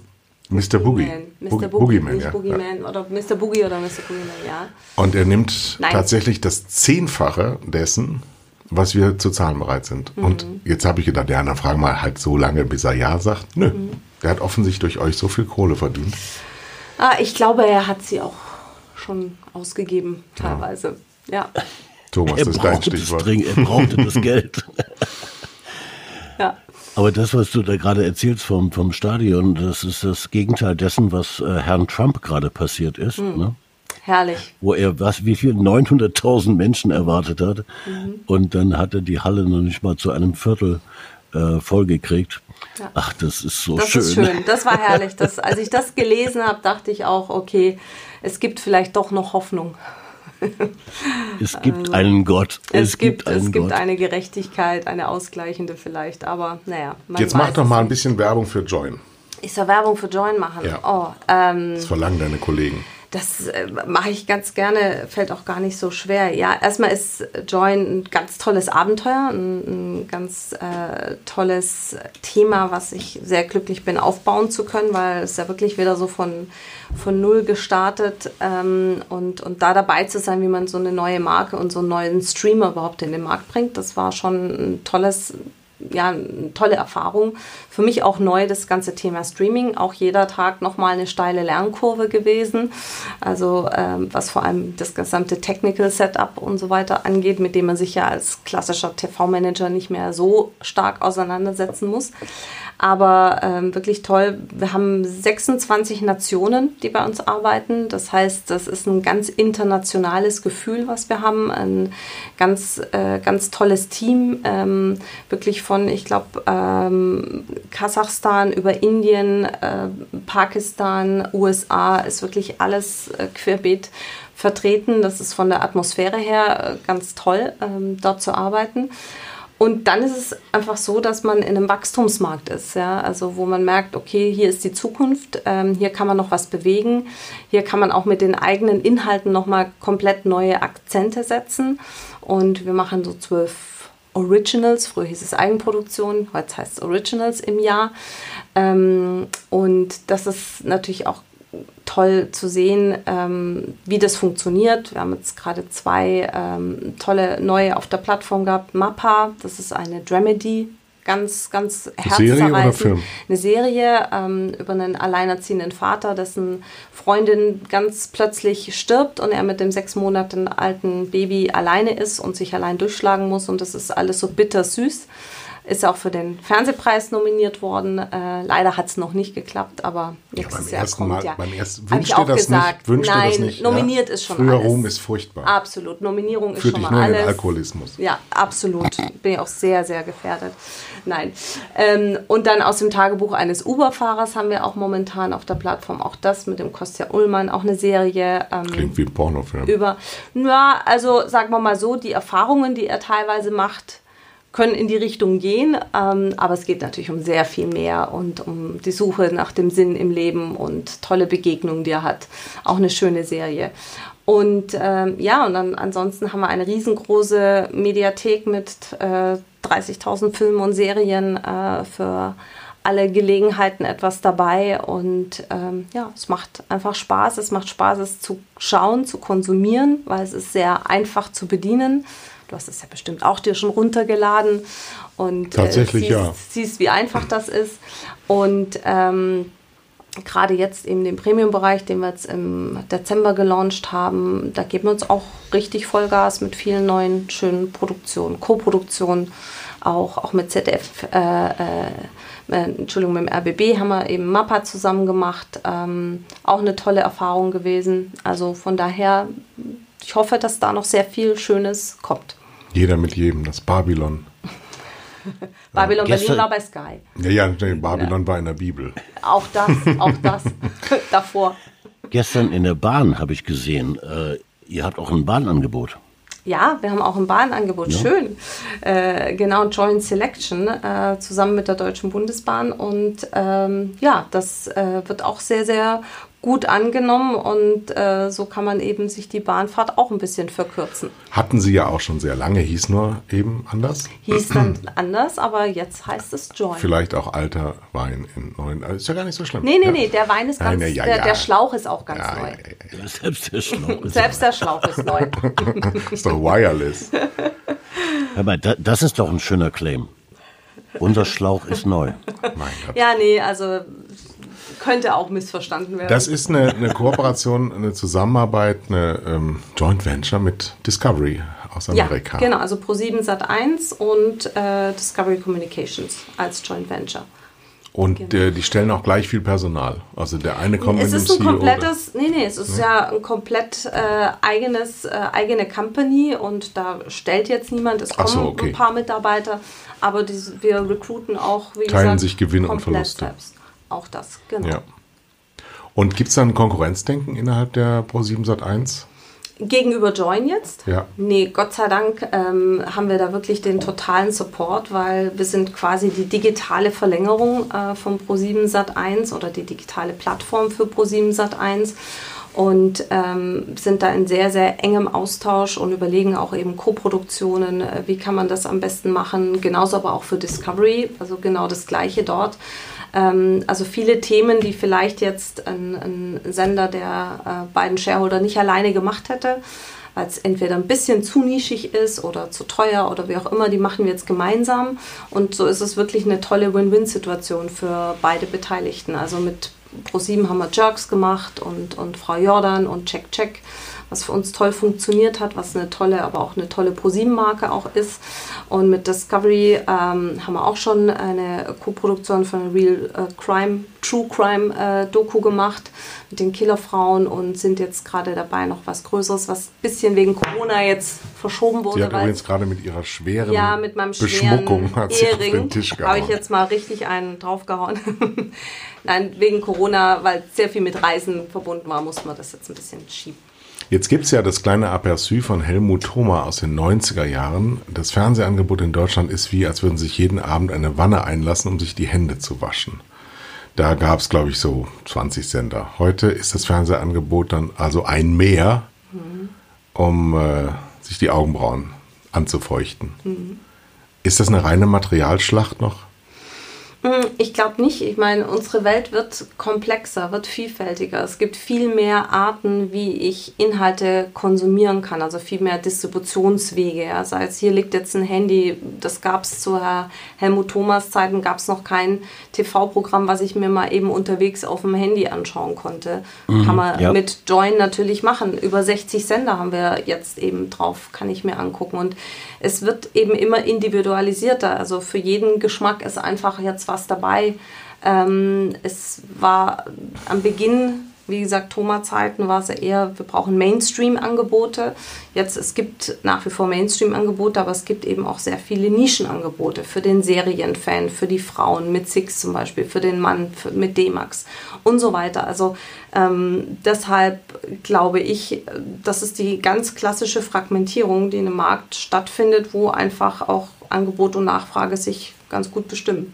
Mr. Boogie. Mr. Boogie- Boogie, nicht ja. Boogeyman oder Mr. Boogie oder Mr. Boogeyman, ja. Und er nimmt Nein. tatsächlich das Zehnfache dessen, was wir zu zahlen bereit sind. Und jetzt habe ich gedacht, ja, dann fragen wir halt so lange, bis er Ja sagt. Nö, der hat offensichtlich durch euch so viel Kohle verdient. Ah, ich glaube, er hat sie auch schon ausgegeben, teilweise. Ja. Thomas, Er das ist dein brauchte, das Stichwort. dringend, er brauchte das Geld. ja. Aber das, was du da gerade erzählst vom, vom Stadion, das ist das Gegenteil dessen, was äh, Herrn Trump gerade passiert ist. Ne? Herrlich. Wo er, was, wie viel? 900.000 Menschen erwartet hat. Mhm. Und dann hat er die Halle noch nicht mal zu einem Viertel äh, vollgekriegt. Ja. Ach, das ist so Das schön. ist schön. Das war herrlich. Das, als ich das gelesen habe, dachte ich auch, okay, es gibt vielleicht doch noch Hoffnung. Es gibt einen Gott. Es, gibt, einen es gibt Gott. eine Gerechtigkeit, eine ausgleichende vielleicht, aber naja. Man Jetzt mach doch es mal ein bisschen Werbung für Join. Ich soll Werbung für Join machen. Ja. Oh, ähm, Das verlangen deine Kollegen. Das äh, mache ich ganz gerne, fällt auch gar nicht so schwer. Ja, erstmal ist Join ein ganz tolles Abenteuer, ein, ein ganz äh, tolles Thema, was ich sehr glücklich bin, aufbauen zu können, weil es ja wirklich wieder so von, von Null gestartet ähm, und, und da dabei zu sein, wie man so eine neue Marke und so einen neuen Streamer überhaupt in den Markt bringt, das war schon ein tolles ja, eine tolle Erfahrung. Für mich auch neu das ganze Thema Streaming. Auch jeder Tag nochmal eine steile Lernkurve gewesen. Also ähm, was vor allem das gesamte Technical Setup und so weiter angeht, mit dem man sich ja als klassischer TV-Manager nicht mehr so stark auseinandersetzen muss. Aber ähm, wirklich toll. Wir haben 26 Nationen, die bei uns arbeiten. Das heißt, das ist ein ganz internationales Gefühl, was wir haben. Ein ganz, äh, ganz tolles Team. Ähm, wirklich von, ich glaube, ähm, Kasachstan über Indien, äh, Pakistan, USA ist wirklich alles äh, querbeet vertreten. Das ist von der Atmosphäre her äh, ganz toll, ähm, dort zu arbeiten. Und dann ist es einfach so, dass man in einem Wachstumsmarkt ist, ja, also wo man merkt, okay, hier ist die Zukunft, ähm, hier kann man noch was bewegen, hier kann man auch mit den eigenen Inhalten nochmal komplett neue Akzente setzen. Und wir machen so zwölf Originals, früher hieß es Eigenproduktion, heute heißt es Originals im Jahr. Ähm, und das ist natürlich auch toll zu sehen, ähm, wie das funktioniert. Wir haben jetzt gerade zwei ähm, tolle neue auf der Plattform gehabt. Mappa, das ist eine Dramedy, ganz, ganz Serie oder herzzerreißend. Film? Eine Serie ähm, über einen alleinerziehenden Vater, dessen Freundin ganz plötzlich stirbt und er mit dem sechs Monate alten Baby alleine ist und sich allein durchschlagen muss. Und das ist alles so bittersüß. Ist auch für den Fernsehpreis nominiert worden. Äh, leider hat es noch nicht geklappt, aber nächstes beim Jahr ersten kommt Mal, ja. beim ersten, ich dir das gesagt. nicht? Wünscht dir Nein, das nicht? nominiert ja? ist schon Früher alles. Ruhm ist furchtbar. Absolut, Nominierung ist Führt schon dich mal nur in den alles. Alkoholismus. Ja, absolut. Bin ich auch sehr, sehr gefährdet. Nein. Ähm, und dann aus dem Tagebuch eines Uber-Fahrers haben wir auch momentan auf der Plattform auch das mit dem Kostja Ullmann, auch eine Serie. Ähm, Klingt wie ein Pornofilm. über, ja, also sagen wir mal so, die Erfahrungen, die er teilweise macht, können in die Richtung gehen, ähm, aber es geht natürlich um sehr viel mehr und um die Suche nach dem Sinn im Leben und tolle Begegnungen, die er hat. Auch eine schöne Serie. Und ähm, ja, und dann ansonsten haben wir eine riesengroße Mediathek mit äh, 30.000 Filmen und Serien äh, für alle Gelegenheiten etwas dabei und ähm, ja, es macht einfach Spaß. Es macht Spaß, es zu schauen, zu konsumieren, weil es ist sehr einfach zu bedienen. Du hast es ja bestimmt auch dir schon runtergeladen und Tatsächlich, äh, siehst, ja. siehst, wie einfach das ist. Und ähm, gerade jetzt eben den Premium-Bereich, den wir jetzt im Dezember gelauncht haben, da geben wir uns auch richtig Vollgas mit vielen neuen schönen Produktionen, Co-Produktionen, auch, auch mit ZDF, äh, äh, äh, Entschuldigung, mit dem RBB haben wir eben Mappa zusammen gemacht. Ähm, auch eine tolle Erfahrung gewesen. Also von daher, ich hoffe, dass da noch sehr viel Schönes kommt. Jeder mit jedem, das Babylon. Babylon Berlin gestern- war bei Sky. Ja, ja, nee, Babylon war in der Bibel. Auch das, auch das davor. Gestern in der Bahn habe ich gesehen, äh, ihr habt auch ein Bahnangebot. Ja, wir haben auch ein Bahnangebot. Schön. Äh, genau, Joint Selection äh, zusammen mit der Deutschen Bundesbahn. Und ähm, ja, das äh, wird auch sehr, sehr gut angenommen. Und äh, so kann man eben sich die Bahnfahrt auch ein bisschen verkürzen. Hatten sie ja auch schon sehr lange, hieß nur eben anders. Hieß dann anders, aber jetzt heißt es Joint. Vielleicht auch alter Wein in neuen. also Ist ja gar nicht so schlimm. Nee, nee, ja. nee, der Wein ist ganz, Nein, ja, ja, der, der Schlauch ist auch ganz Ja, neu. ja, ja, ja. Selbst der Schlauch ist Selbst der Schlauch ist neu. Ist doch wireless. Hör mal, das ist doch ein schöner Claim. Unser Schlauch ist neu. Mein Gott. Ja, nee, also könnte auch missverstanden werden. Das ist eine, eine Kooperation, eine Zusammenarbeit, eine ähm, Joint Venture mit Discovery aus Amerika. Ja, genau, also Pro7 Sat1 und äh, Discovery Communications als Joint Venture. Und genau. äh, die stellen auch gleich viel Personal. Also der eine kommt es mit dem CEO. Es ist ein komplettes, nee, nee, es ist nee? ja ein komplett äh, eigenes, äh, eigene Company und da stellt jetzt niemand, es kommen so, okay. ein paar Mitarbeiter, aber die, wir recruiten auch, wie Teilen gesagt, sich Gewinne und Verluste. Selbst. Auch das, genau. Ja. Und gibt es da ein Konkurrenzdenken innerhalb der Pro7 Sat1? Gegenüber Join jetzt? Ja. Nee, Gott sei Dank ähm, haben wir da wirklich den totalen Support, weil wir sind quasi die digitale Verlängerung äh, von Pro7 Sat1 oder die digitale Plattform für Pro7 Sat1 und ähm, sind da in sehr, sehr engem Austausch und überlegen auch eben Co-Produktionen, äh, wie kann man das am besten machen, genauso aber auch für Discovery, also genau das gleiche dort. Ähm, also viele Themen, die vielleicht jetzt ein, ein Sender der äh, beiden Shareholder nicht alleine gemacht hätte, weil es entweder ein bisschen zu nischig ist oder zu teuer oder wie auch immer, die machen wir jetzt gemeinsam. Und so ist es wirklich eine tolle Win-Win-Situation für beide Beteiligten. Also mit ProSieben haben wir Jerks gemacht und, und Frau Jordan und Check Check was für uns toll funktioniert hat, was eine tolle, aber auch eine tolle ProSieben-Marke auch ist. Und mit Discovery ähm, haben wir auch schon eine Co-Produktion von Real äh, Crime, True Crime äh, Doku gemacht mit den Killerfrauen und sind jetzt gerade dabei, noch was Größeres, was ein bisschen wegen Corona jetzt verschoben wurde. Sie hat übrigens gerade mit ihrer schweren ja, mit meinem Beschmuckung hat sie auf den Tisch gehauen. Habe ich jetzt mal richtig einen draufgehauen. Nein, wegen Corona, weil sehr viel mit Reisen verbunden war, mussten wir das jetzt ein bisschen schieben. Jetzt gibt es ja das kleine Aperçu von Helmut Thoma aus den 90er Jahren. Das Fernsehangebot in Deutschland ist wie, als würden sich jeden Abend eine Wanne einlassen, um sich die Hände zu waschen. Da gab es, glaube ich, so 20 Sender. Heute ist das Fernsehangebot dann also ein mehr, mhm. um äh, sich die Augenbrauen anzufeuchten. Mhm. Ist das eine reine Materialschlacht noch? Hm, ich glaube nicht. Ich meine, unsere Welt wird komplexer, wird vielfältiger. Es gibt viel mehr Arten, wie ich Inhalte konsumieren kann, also viel mehr Distributionswege. Ja. Sei es hier liegt jetzt ein Handy, das gab es zu Herr Helmut Thomas Zeiten, gab es noch kein TV-Programm, was ich mir mal eben unterwegs auf dem Handy anschauen konnte. Mhm, kann man ja. mit Join natürlich machen. Über 60 Sender haben wir jetzt eben drauf, kann ich mir angucken. Und es wird eben immer individualisierter. Also für jeden Geschmack ist einfach jetzt was dabei. Ähm, es war am Beginn wie gesagt, Thomas-Zeiten war es eher, wir brauchen Mainstream-Angebote. Jetzt, es gibt nach wie vor Mainstream-Angebote, aber es gibt eben auch sehr viele Nischenangebote für den Serienfan, für die Frauen mit Six zum Beispiel, für den Mann für, mit D-Max und so weiter. Also ähm, deshalb glaube ich, das ist die ganz klassische Fragmentierung, die in einem Markt stattfindet, wo einfach auch Angebot und Nachfrage sich ganz gut bestimmen.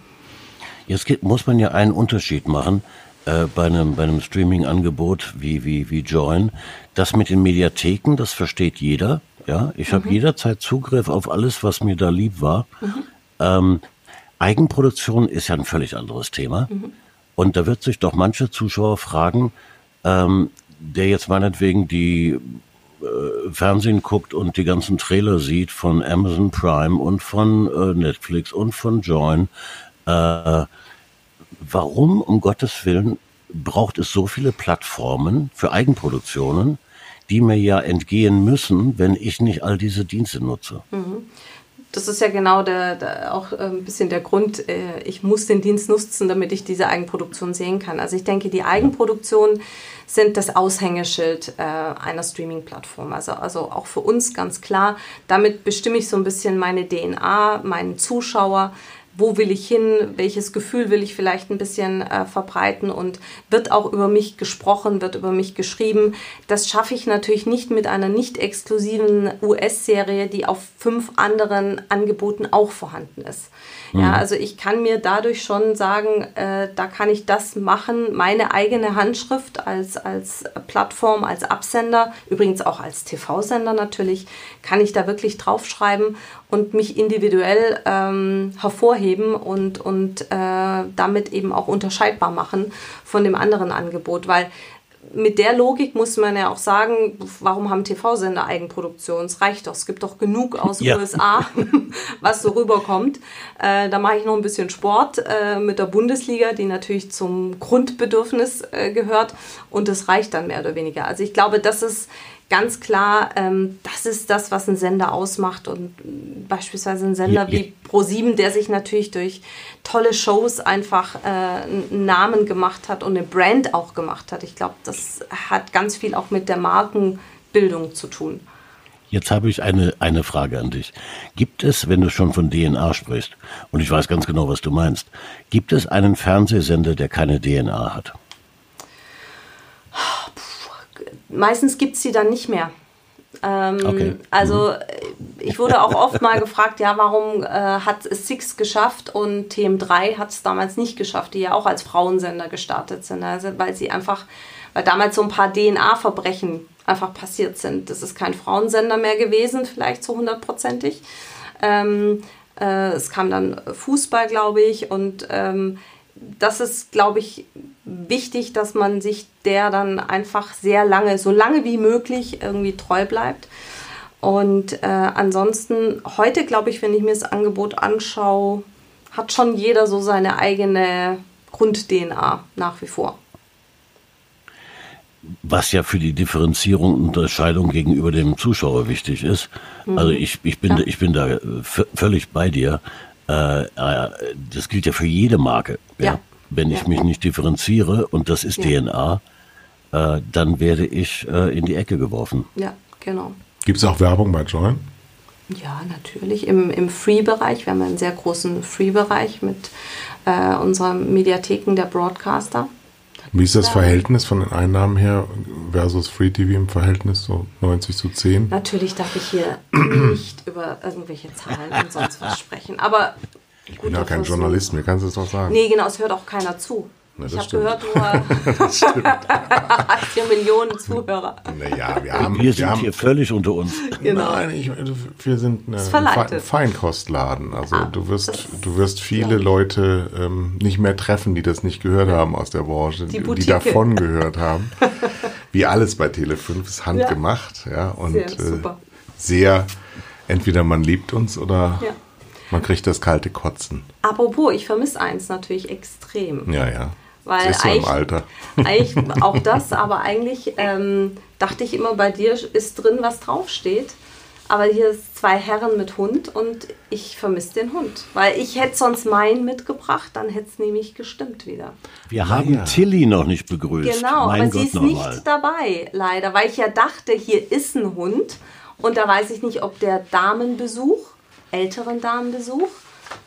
Jetzt muss man ja einen Unterschied machen äh, bei einem, bei einem Streaming-Angebot wie, wie, wie Join. Das mit den Mediatheken, das versteht jeder. Ja, ich mhm. habe jederzeit Zugriff auf alles, was mir da lieb war. Mhm. Ähm, Eigenproduktion ist ja ein völlig anderes Thema. Mhm. Und da wird sich doch manche Zuschauer fragen, ähm, der jetzt meinetwegen die äh, Fernsehen guckt und die ganzen Trailer sieht von Amazon Prime und von äh, Netflix und von Join, äh, warum um Gottes Willen braucht es so viele Plattformen für Eigenproduktionen, die mir ja entgehen müssen, wenn ich nicht all diese Dienste nutze? Mhm. Das ist ja genau der, der, auch äh, ein bisschen der Grund, äh, ich muss den Dienst nutzen, damit ich diese Eigenproduktion sehen kann. Also ich denke, die Eigenproduktionen sind das Aushängeschild äh, einer Streaming-Plattform. Also, also auch für uns ganz klar, damit bestimme ich so ein bisschen meine DNA, meinen Zuschauer, wo will ich hin, welches Gefühl will ich vielleicht ein bisschen äh, verbreiten und wird auch über mich gesprochen, wird über mich geschrieben. Das schaffe ich natürlich nicht mit einer nicht exklusiven US-Serie, die auf fünf anderen Angeboten auch vorhanden ist. Mhm. Ja, also ich kann mir dadurch schon sagen, äh, da kann ich das machen, meine eigene Handschrift als, als Plattform, als Absender, übrigens auch als TV-Sender natürlich, kann ich da wirklich draufschreiben und mich individuell ähm, hervorheben und, und äh, damit eben auch unterscheidbar machen von dem anderen Angebot, weil mit der Logik muss man ja auch sagen, warum haben TV-Sender Eigenproduktion? Es reicht doch, es gibt doch genug aus ja. USA, was so rüberkommt. Äh, da mache ich noch ein bisschen Sport äh, mit der Bundesliga, die natürlich zum Grundbedürfnis äh, gehört und das reicht dann mehr oder weniger. Also ich glaube, das ist ganz klar, ähm, das ist das, was ein Sender ausmacht. Und beispielsweise ein Sender ja, wie Pro7, der sich natürlich durch tolle Shows einfach äh, einen Namen gemacht hat und eine Brand auch gemacht hat. Ich glaube, das hat ganz viel auch mit der Markenbildung zu tun. Jetzt habe ich eine, eine Frage an dich. Gibt es, wenn du schon von DNA sprichst, und ich weiß ganz genau, was du meinst, gibt es einen Fernsehsender, der keine DNA hat? Meistens gibt es sie dann nicht mehr. Ähm, okay. Also mhm. ich wurde auch oft mal gefragt, ja, warum äh, hat es Six geschafft und TM3 hat es damals nicht geschafft, die ja auch als Frauensender gestartet sind. Also weil sie einfach, weil damals so ein paar DNA-Verbrechen einfach passiert sind. Das ist kein Frauensender mehr gewesen, vielleicht so hundertprozentig. Ähm, äh, es kam dann Fußball, glaube ich, und ähm, das ist, glaube ich, wichtig, dass man sich der dann einfach sehr lange, so lange wie möglich irgendwie treu bleibt. Und äh, ansonsten, heute glaube ich, wenn ich mir das Angebot anschaue, hat schon jeder so seine eigene Grund-DNA nach wie vor. Was ja für die Differenzierung und Unterscheidung gegenüber dem Zuschauer wichtig ist. Mhm. Also ich, ich, bin, ja. ich bin da völlig bei dir. Äh, äh, das gilt ja für jede Marke. Ja. ja. Wenn ich mich nicht differenziere, und das ist DNA, äh, dann werde ich äh, in die Ecke geworfen. Ja, genau. Gibt es auch Werbung bei Join? Ja, natürlich. Im, im Free-Bereich. Wir haben einen sehr großen Free-Bereich mit äh, unseren Mediatheken der Broadcaster. Wie ist das ja. Verhältnis von den Einnahmen her versus Free TV im Verhältnis, so 90 zu 10? Natürlich darf ich hier nicht über irgendwelche Zahlen und sonst was sprechen. Aber ich bin ja kein Journalist, mir kannst du es doch sagen. Nee, genau, es hört auch keiner zu. Na, ich habe gehört, du hast 4 Millionen Zuhörer. Naja, wir haben. Wir sind wir haben, hier völlig unter uns. Genau. Nein, ich, wir sind ein Feinkostladen. Also ah, du wirst, du wirst viele Leute ähm, nicht mehr treffen, die das nicht gehört haben aus der Branche, die, die davon gehört haben. Wie alles bei Tele5 ist handgemacht. Ja, ja und sehr, äh, sehr, entweder man liebt uns oder. Ja. Man kriegt das kalte Kotzen. Apropos, ich vermisse eins natürlich extrem. Ja, ja. Weil das ist so im Alter. Eigentlich auch das, aber eigentlich ähm, dachte ich immer, bei dir ist drin, was draufsteht. Aber hier ist zwei Herren mit Hund und ich vermisse den Hund. Weil ich hätte sonst meinen mitgebracht, dann hätte es nämlich gestimmt wieder. Wir haben ja. Tilly noch nicht begrüßt. Genau, mein aber Gott, sie ist nicht mal. dabei, leider. Weil ich ja dachte, hier ist ein Hund. Und da weiß ich nicht, ob der Damenbesuch älteren Damenbesuch.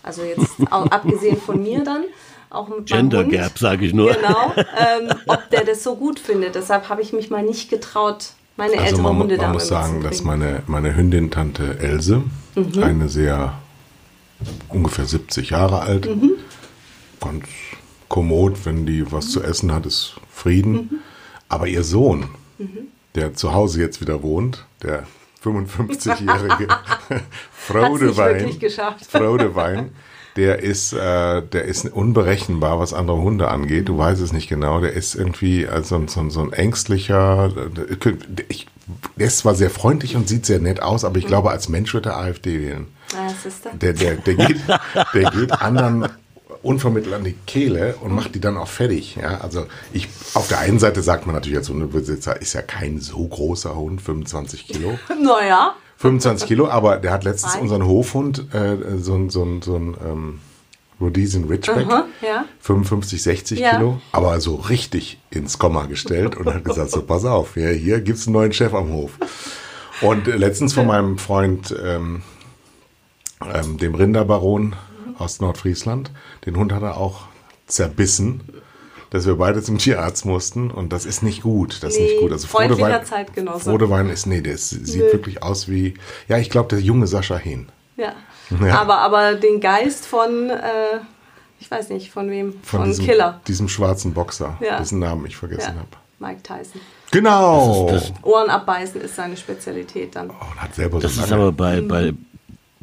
Also jetzt abgesehen von mir dann. Auch mit Gender Gap, sage ich nur. Genau, ähm, ob der das so gut findet. Deshalb habe ich mich mal nicht getraut, meine also ältere man, Hunde Man muss sagen, dass meine, meine Hündin Tante Else, mhm. eine sehr ungefähr 70 Jahre alt, mhm. ganz kommod, wenn die was zu essen hat, ist Frieden. Mhm. Aber ihr Sohn, mhm. der zu Hause jetzt wieder wohnt, der 55-jährige Fraudewein, Fraudewein, der ist, äh, der ist unberechenbar, was andere Hunde angeht. Du weißt es nicht genau. Der ist irgendwie also so, so ein ängstlicher. Ich, der ist zwar sehr freundlich und sieht sehr nett aus, aber ich glaube, als Mensch wird er AfD wählen. Der, der, der, geht, der geht anderen unvermittelt an die Kehle und macht die dann auch fertig. Ja, also ich, auf der einen Seite sagt man natürlich als Hundebesitzer, ist ja kein so großer Hund, 25 Kilo. Naja. 25 Kilo, aber der hat letztens unseren Hofhund, äh, so, ein so, so ein ähm, Rhodesian Ridgeback, -huh, ja. 55, 60 ja. Kilo, aber so richtig ins Komma gestellt und hat gesagt, so pass auf, hier, hier gibt es einen neuen Chef am Hof. Und letztens von meinem Freund, ähm, ähm, dem Rinderbaron, aus Nordfriesland. Den Hund hat er auch zerbissen, dass wir beide zum Tierarzt mussten und das ist nicht gut. Das nee, ist nicht gut. Also Frodewein, Zeitgenosse. Frodewein ist, nee, der sieht nee. wirklich aus wie, ja, ich glaube, der junge Sascha Hehn. Ja. ja. Aber, aber den Geist von, äh, ich weiß nicht, von wem? Von, von diesem, Killer. Diesem schwarzen Boxer, ja. dessen Namen ich vergessen ja. habe. Mike Tyson. Genau. Das das Ohren abbeißen ist seine Spezialität dann. Oh, hat selber das so ist aber bei, bei,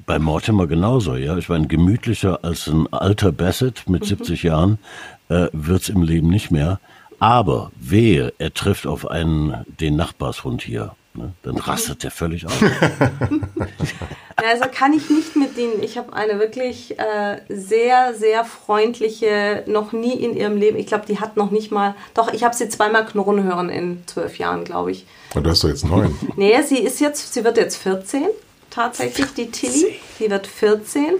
bei Mortimer genauso, ja. Ich meine, gemütlicher als ein alter Bassett mit mhm. 70 Jahren äh, wird es im Leben nicht mehr. Aber wehe, er trifft auf einen, den Nachbarshund hier. Ne? Dann rastet er völlig aus. Also kann ich nicht mit dienen. Ich habe eine wirklich äh, sehr, sehr freundliche, noch nie in ihrem Leben, ich glaube, die hat noch nicht mal, doch, ich habe sie zweimal knurren hören in zwölf Jahren, glaube ich. Und du hast doch jetzt neun. Nee, sie ist jetzt, sie wird jetzt 14 tatsächlich, die Tilly. Die wird 14.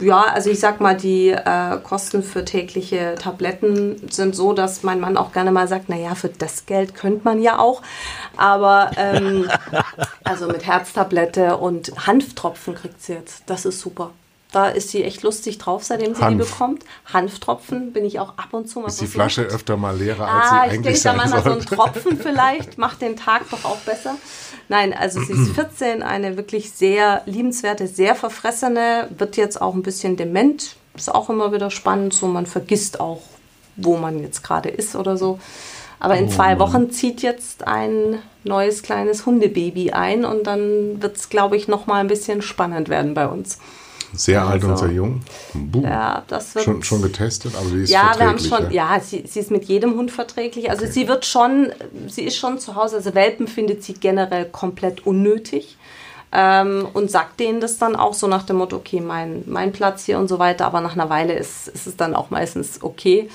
Ja, also ich sag mal, die äh, Kosten für tägliche Tabletten sind so, dass mein Mann auch gerne mal sagt, naja, für das Geld könnte man ja auch. Aber ähm, also mit Herztablette und Hanftropfen kriegt sie jetzt. Das ist super. Da ist sie echt lustig drauf, seitdem sie Hanf. die bekommt. Hanftropfen bin ich auch ab und zu mal. Ist die versucht. Flasche öfter mal leerer, als Ah, sie ich eigentlich denke da sein manchmal so ein sollte? Tropfen vielleicht, macht den Tag doch auch besser. Nein, also sie ist 14, eine wirklich sehr liebenswerte, sehr verfressene, wird jetzt auch ein bisschen dement. Ist auch immer wieder spannend, so man vergisst auch, wo man jetzt gerade ist oder so. Aber in zwei Wochen zieht jetzt ein neues kleines Hundebaby ein und dann wird es, glaube ich, noch mal ein bisschen spannend werden bei uns. Sehr alt und Also. sehr jung. Buh. Ja, das wird schon, schon getestet, aber sie ist ja, wir haben schon, ja, sie, sie ist mit jedem Hund verträglich. Also sie wird schon, sie ist schon zu Hause. Also Welpen findet sie generell komplett unnötig. Ähm, und sagt denen das dann auch so nach dem Motto, okay, mein, mein Platz hier und so weiter. Aber nach einer Weile ist, ist es dann auch meistens okay.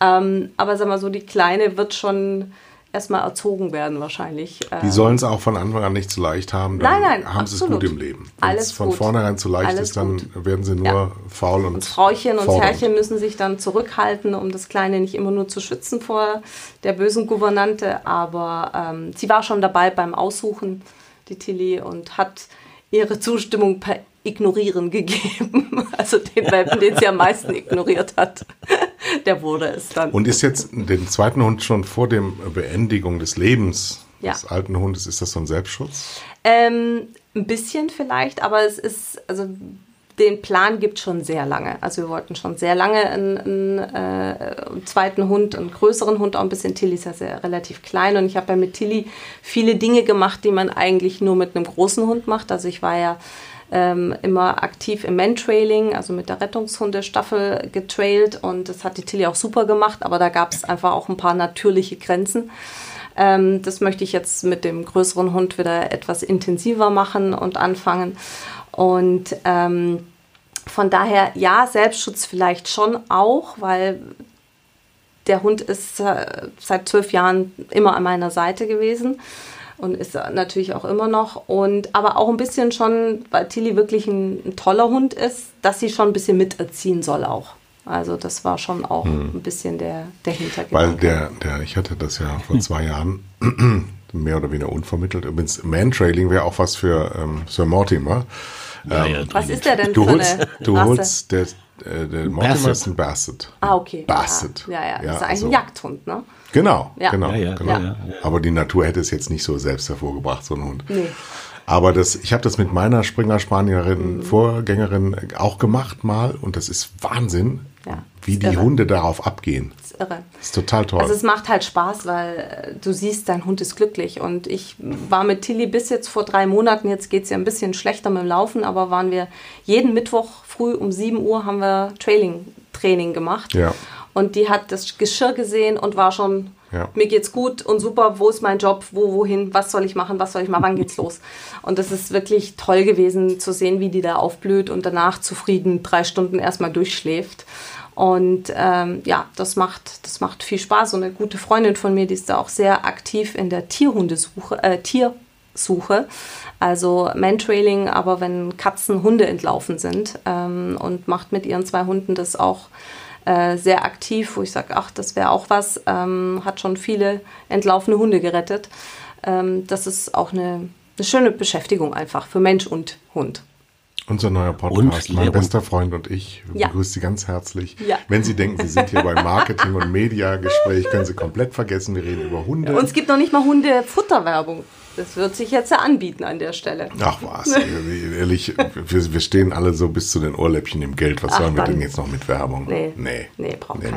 Ähm, aber sag mal so, die Kleine wird schon erstmal erzogen werden wahrscheinlich. Die Ähm, sollen es auch von Anfang an nicht zu leicht haben. Dann Nein, nein, haben sie es gut im Leben. Wenn Alles es von gut. vornherein zu leicht Alles ist, dann gut. werden sie nur Ja. faul und Und Frauchen und. Herrchen müssen sich dann zurückhalten, um das Kleine nicht immer nur zu schützen vor der bösen Gouvernante. Aber ähm, sie war schon dabei beim Aussuchen, die Tilly, und hat ihre Zustimmung per Ignorieren gegeben. Also den Welpen, den sie am meisten ignoriert hat, der wurde es dann. Und ist jetzt den zweiten Hund schon vor dem Beendigung des Lebens Ja. des alten Hundes, ist das so ein Selbstschutz? Ähm, ein bisschen vielleicht, aber es ist, also den Plan gibt schon sehr lange. Also wir wollten schon sehr lange einen, einen, äh, einen zweiten Hund, einen größeren Hund, auch ein bisschen. Tilly ist ja sehr relativ klein und ich habe ja mit Tilly viele Dinge gemacht, die man eigentlich nur mit einem großen Hund macht. Also ich war ja ähm, immer aktiv im Mantrailing, also mit der Rettungshundestaffel getrailt und das hat die Tilly auch super gemacht, aber da gab es einfach auch ein paar natürliche Grenzen. Ähm, das möchte ich jetzt mit dem größeren Hund wieder etwas intensiver machen und anfangen. Und ähm, von daher, ja, Selbstschutz vielleicht schon auch, weil der Hund ist äh, seit zwölf Jahren immer an meiner Seite gewesen und ist natürlich auch immer noch. Und aber auch ein bisschen schon, weil Tilly wirklich ein, ein toller Hund ist, dass sie schon ein bisschen miterziehen soll auch. Also das war schon auch ein bisschen der, der Hintergedanke. Weil der, der, ich hatte das ja vor zwei Jahren mehr oder weniger unvermittelt. Übrigens, Mantrailing wäre auch was für ähm, Sir Mortimer. Ja, ja, Was ist der denn Du für holst, eine du Rasse? holst der, äh, der Mortimer ist ein Basset. Ah, okay. Basset. Ja, ja, ja. das ist eigentlich also- ein Jagdhund, ne? Genau, Ja. genau, Ja, ja, genau. ja, ja, ja. Aber die Natur hätte es jetzt nicht so selbst hervorgebracht, so ein Hund. Nee. Aber das, ich habe das mit meiner Springer Spanierin, Mhm. Vorgängerin auch gemacht mal und das ist Wahnsinn, Ja, wie ist die irre. Hunde darauf abgehen. Das ist irre. Das ist total toll. Also es macht halt Spaß, weil äh, du siehst, dein Hund ist glücklich. Und ich war mit Tilly bis jetzt vor drei Monaten, jetzt geht es ja ein bisschen schlechter mit dem Laufen, aber waren wir jeden Mittwoch früh um 7 Uhr haben wir Trailing-Training gemacht. Ja. Und die hat das Geschirr gesehen und war schon, Ja. mir geht's gut und super, wo ist mein Job, wo, wohin, was soll ich machen, was soll ich machen, wann geht's los? Und das ist wirklich toll gewesen zu sehen, wie die da aufblüht und danach zufrieden drei Stunden erstmal durchschläft. Und ähm, ja, das macht, das macht viel Spaß. Und eine gute Freundin von mir, die ist da auch sehr aktiv in der Tierhundesuche, äh, Tiersuche. Also Mantrailing, aber wenn Katzen Hunde entlaufen sind ähm, und macht mit ihren zwei Hunden das auch äh, sehr aktiv, wo ich sage, ach, das wäre auch was, ähm, hat schon viele entlaufene Hunde gerettet. Ähm, das ist auch eine, eine schöne Beschäftigung einfach für Mensch und Hund. Unser neuer Podcast, Und- mein bester Freund und ich, Ja. begrüßt Sie ganz herzlich. Ja. Wenn Sie denken, Sie sind hier beim Marketing- und Mediagespräch, können Sie komplett vergessen, wir reden über Hunde. Uns gibt noch nicht mal Hunde-Futterwerbung. Das wird sich jetzt ja anbieten an der Stelle. Ach was, ehrlich, wir, wir stehen alle so bis zu den Ohrläppchen im Geld. Was Ach, sollen wir denn jetzt noch mit Werbung? Nee. Nee, Nee, braucht keiner.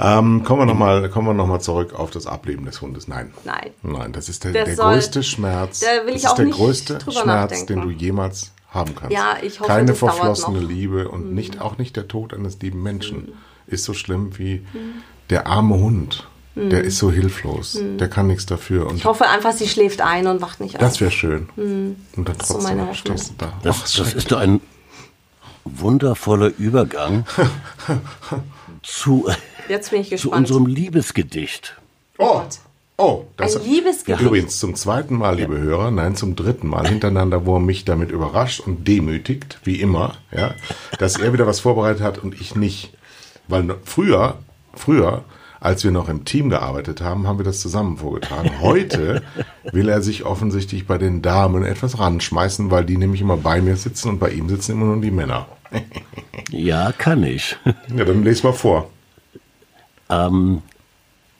Ähm, kommen wir nochmal noch mal zurück auf das Ableben des Hundes. Nein. Nein. Nein, das ist der, Der der soll- größte Schmerz. da will das ich ist auch der größte Schmerz, nachdenken. den du jemals haben kannst. Ja, ich hoffe, Keine das dauert verflossene. Mhm. Liebe und nicht, auch nicht der Tod eines lieben Menschen ist so schlimm wie der arme Hund. Der ist so hilflos. Der kann nichts dafür. Und Ich hoffe einfach, sie schläft ein und wacht nicht auf. das wäre schön. Und dann so trotzdem meine stehst du da. Das, Ach, das ist doch ein wundervoller Übergang zu, Jetzt bin ich zu unserem Liebesgedicht. oh, oh, das Ein Liebesgedicht. Übrigens zum zweiten Mal, liebe Hörer, nein, zum dritten Mal hintereinander, wo er mich damit überrascht und demütigt, wie immer, ja, dass er wieder was vorbereitet hat und ich nicht. Weil früher, früher, als wir noch im Team gearbeitet haben, haben wir das zusammen vorgetragen. Heute will er sich offensichtlich bei den Damen etwas ranschmeißen, weil die nämlich immer bei mir sitzen und bei ihm sitzen immer nur die Männer. Ja, kann ich. Ja, dann lese mal vor.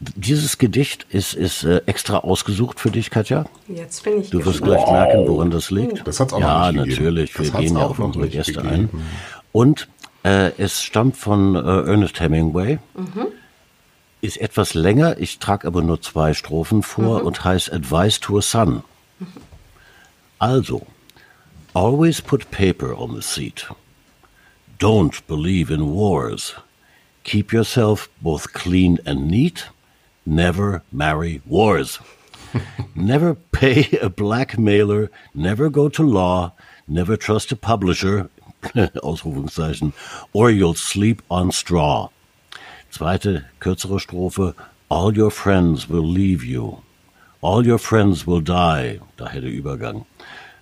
Dieses Gedicht ist, ist äh, extra ausgesucht für dich, Katja. Jetzt bin ich Du wirst gespannt. gleich merken, woran das liegt. Das hat's auch ja, noch nicht gegeben. natürlich. Das Wir gehen ja auch auf unsere nicht Gäste gegeben. ein. Und äh, es stammt von äh, Ernest Hemingway. Ist etwas länger, ich trage aber nur zwei Strophen vor und heißt Advice to a Son. Also, always put paper on the seat. Don't believe in wars. Keep yourself both clean and neat. Never marry wars. never pay a blackmailer. Never go to law. Never trust a publisher. Ausrufungszeichen. Or you'll sleep on straw. Zweite, kürzere Strophe. All your friends will leave you. All your friends will die. Daher der Übergang.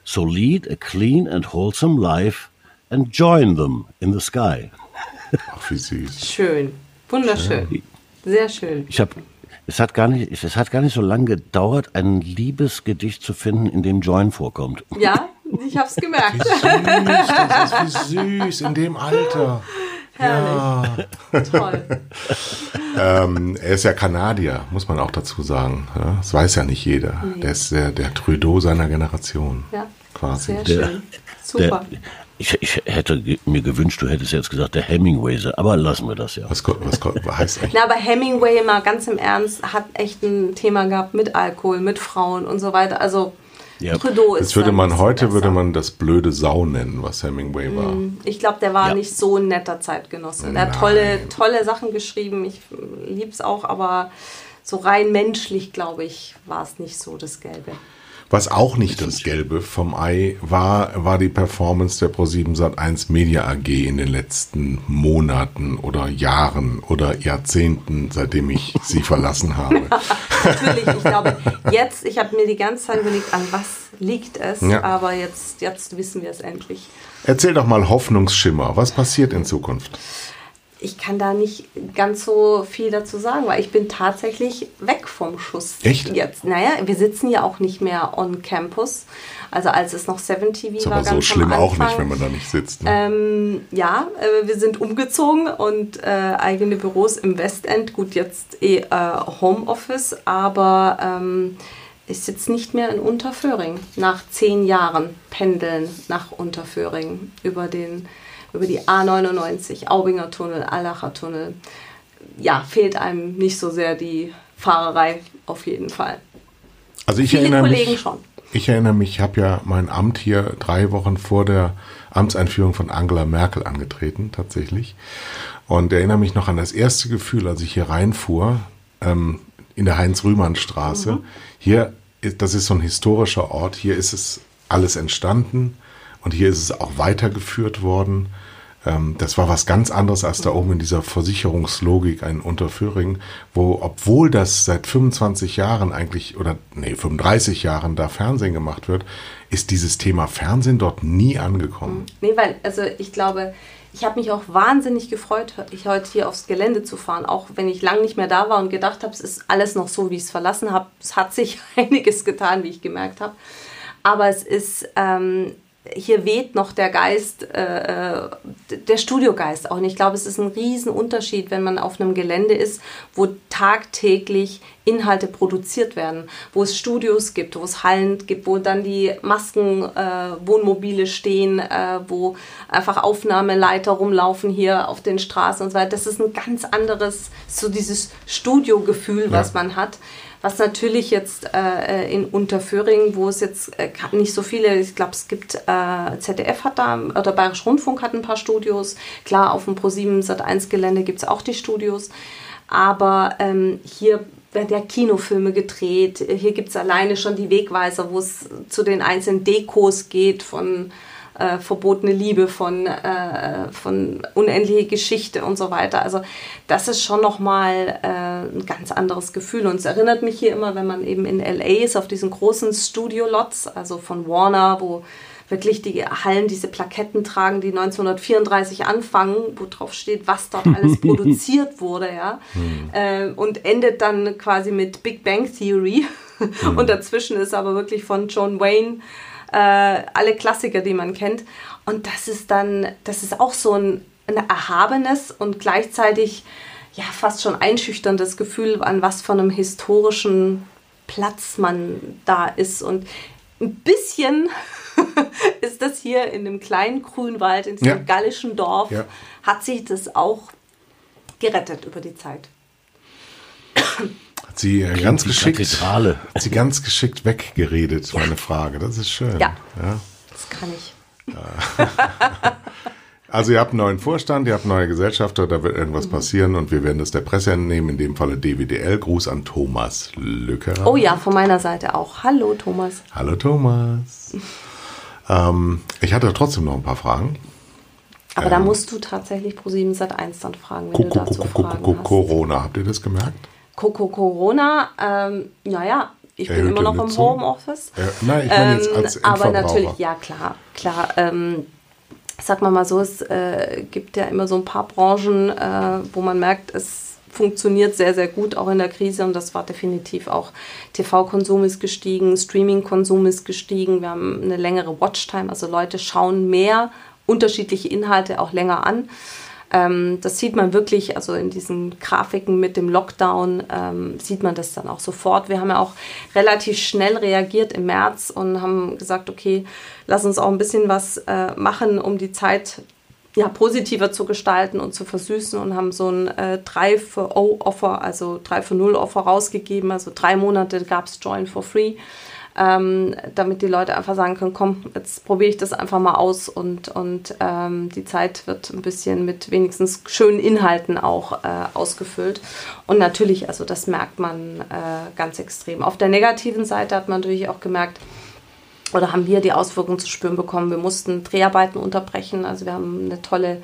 So lead a clean and wholesome life and join them in the sky. Ach, wie süß. Schön. Wunderschön. Sehr schön. Ich habe, es hat gar nicht, es hat gar nicht so lange gedauert, ein Liebesgedicht zu finden, in dem Join vorkommt. Ja, ich hab's gemerkt. Das ist wie süß in dem Alter. Herrlich. Toll. Ähm, er ist ja Kanadier, muss man auch dazu sagen. Ja, das weiß ja nicht jeder. Der ist der, der Trudeau seiner Generation. Ja, Quasi. sehr Der- schön. Super. Der, ich, ich hätte mir gewünscht, du hättest jetzt gesagt, der Hemingway, aber lassen wir das ja. Was, was, was heißt eigentlich? Na, aber Hemingway, mal ganz im Ernst, hat echt ein Thema gehabt mit Alkohol, mit Frauen und so weiter. Also Ja. Trudeau ist. Das würde man heute besser. würde man das blöde Sau nennen, was Hemingway war. Ich glaube, der war Ja. nicht so ein netter Zeitgenosse. Der hat tolle, tolle Sachen geschrieben. Ich lieb's auch, aber so rein menschlich, glaube ich, war es nicht so das Gelbe. Was auch nicht das Gelbe vom Ei war, war die Performance der Pro7 Sat1 Media AG in den letzten Monaten oder Jahren oder Jahrzehnten, seitdem ich sie verlassen habe. Natürlich, ich glaube, jetzt, ich habe mir die ganze Zeit überlegt, an was liegt es, Ja. aber jetzt, jetzt wissen wir es endlich. Erzähl doch mal Hoffnungsschimmer. Was passiert in Zukunft? Ich kann da nicht ganz so viel dazu sagen, weil ich bin tatsächlich weg vom Schuss. Echt? Jetzt, naja, wir sitzen ja auch nicht mehr on Campus. Also als es noch 7 TV Ist war. aber so ganz am schlimm auch nicht, wenn man da nicht sitzt. Ne? Ähm, ja, äh, wir sind umgezogen und äh, eigene Büros im Westend. Gut, jetzt eh äh, Homeoffice, aber ähm, ich sitze nicht mehr in Unterföhring. Nach zehn Jahren pendeln nach Unterföhring über, den, über die A99, Aubinger Tunnel, Allacher Tunnel. Ja, fehlt einem nicht so sehr die Fahrerei auf jeden Fall. Also ich Viele erinnere Kollegen mich, schon. ich erinnere mich, ich habe ja mein Amt hier drei Wochen vor der Amtseinführung von Angela Merkel angetreten, tatsächlich. Und erinnere mich noch an das erste Gefühl, als ich hier reinfuhr, ähm, in der Heinz-Rühmann-Straße. Mhm. Hier, das ist so ein historischer Ort, hier ist es alles entstanden und hier ist es auch weitergeführt worden. Ähm, das war was ganz anderes als da oben in dieser Versicherungslogik in Unterföhring, wo, obwohl das seit 25 Jahren eigentlich, oder nee, 35 Jahren da Fernsehen gemacht wird, ist dieses Thema Fernsehen dort nie angekommen. Nee, weil, also ich glaube, ich habe mich auch wahnsinnig gefreut, ich heute hier aufs Gelände zu fahren, auch wenn ich lang nicht mehr da war und gedacht habe, es ist alles noch so, wie ich es verlassen habe. Es hat sich einiges getan, wie ich gemerkt habe. Aber es ist, ähm, hier weht noch der Geist, äh, äh, der Studiogeist auch. Und ich glaube, es ist ein Riesenunterschied, wenn man auf einem Gelände ist, wo tagtäglich Inhalte produziert werden, wo es Studios gibt, wo es Hallen gibt, wo dann die Masken, äh, Wohnmobile stehen, äh, wo einfach Aufnahmeleiter rumlaufen hier auf den Straßen und so weiter. Das ist ein ganz anderes, so dieses Studiogefühl, was man hat. Was natürlich jetzt äh, in Unterföhring, wo es jetzt äh, nicht so viele, ich glaube, es gibt, äh, ZDF hat da, oder Bayerisch Rundfunk hat ein paar Studios. Klar, auf dem Pro7 Sat1 Gelände gibt es auch die Studios. Aber ähm, hier werden ja Kinofilme gedreht. Hier gibt es alleine schon die Wegweiser, wo es zu den einzelnen Dekos geht von äh, verbotene Liebe, von, äh, von unendliche Geschichte und so weiter. Also das ist schon nochmal äh, ein ganz anderes Gefühl. Und es erinnert mich hier immer, wenn man eben in LA ist, auf diesen großen Studio-Lots, also von Warner, wo wirklich die Hallen diese Plaketten tragen, die 1934 anfangen, wo drauf steht, was dort alles produziert wurde, ja. Mhm. Äh, und endet dann quasi mit Big Bang Theory. Mhm. Und dazwischen ist aber wirklich von John Wayne äh, alle Klassiker, die man kennt. Und das ist dann, das ist auch so ein, ein erhabenes und gleichzeitig ja fast schon einschüchterndes Gefühl, an was von einem historischen Platz man da ist. Und ein bisschen ist das hier in dem kleinen Grünwald, in diesem ja. gallischen Dorf, ja. hat sich das auch gerettet über die Zeit. Hat sie äh, ganz geschickt, Kathedrale. hat sie ganz geschickt weggeredet, ja. meine Frage. Das ist schön. Ja, ja. das kann ich. Also ihr habt einen neuen Vorstand, ihr habt neue Gesellschafter, da wird irgendwas mhm. passieren und wir werden das der Presse entnehmen, in dem Falle DWDL. Gruß an Thomas Lückerer. Oh ja, von meiner Seite auch. Hallo Thomas. Hallo Thomas. ähm, ich hatte trotzdem noch ein paar Fragen. Aber ähm, da musst du tatsächlich pro 7 Sat 1 dann fragen, wenn du dazu Fragen hast. Corona, habt ihr das gemerkt? Coco Corona, ähm, naja, ich bin immer noch Nutzung. im Homeoffice. Ja, nein, ich meine jetzt als ähm, Aber natürlich, ja klar, klar. Ähm, sag mal mal so, es äh, gibt ja immer so ein paar Branchen, äh, wo man merkt, es funktioniert sehr, sehr gut, auch in der Krise. Und das war definitiv auch TV-Konsum ist gestiegen, Streaming-Konsum ist gestiegen. Wir haben eine längere Watchtime, also Leute schauen mehr unterschiedliche Inhalte auch länger an. Ähm, das sieht man wirklich, also in diesen Grafiken mit dem Lockdown ähm, sieht man das dann auch sofort. Wir haben ja auch relativ schnell reagiert im März und haben gesagt, okay, lass uns auch ein bisschen was äh, machen, um die Zeit ja, positiver zu gestalten und zu versüßen und haben so ein äh, 3 für O-Offer, also 3 für 0 Offer rausgegeben. Also drei Monate gab es Join for Free ähm, damit die Leute einfach sagen können, komm, jetzt probiere ich das einfach mal aus und, und ähm, die Zeit wird ein bisschen mit wenigstens schönen Inhalten auch äh, ausgefüllt. Und natürlich, also das merkt man äh, ganz extrem. Auf der negativen Seite hat man natürlich auch gemerkt, oder haben wir die Auswirkungen zu spüren bekommen. Wir mussten Dreharbeiten unterbrechen. Also wir haben eine tolle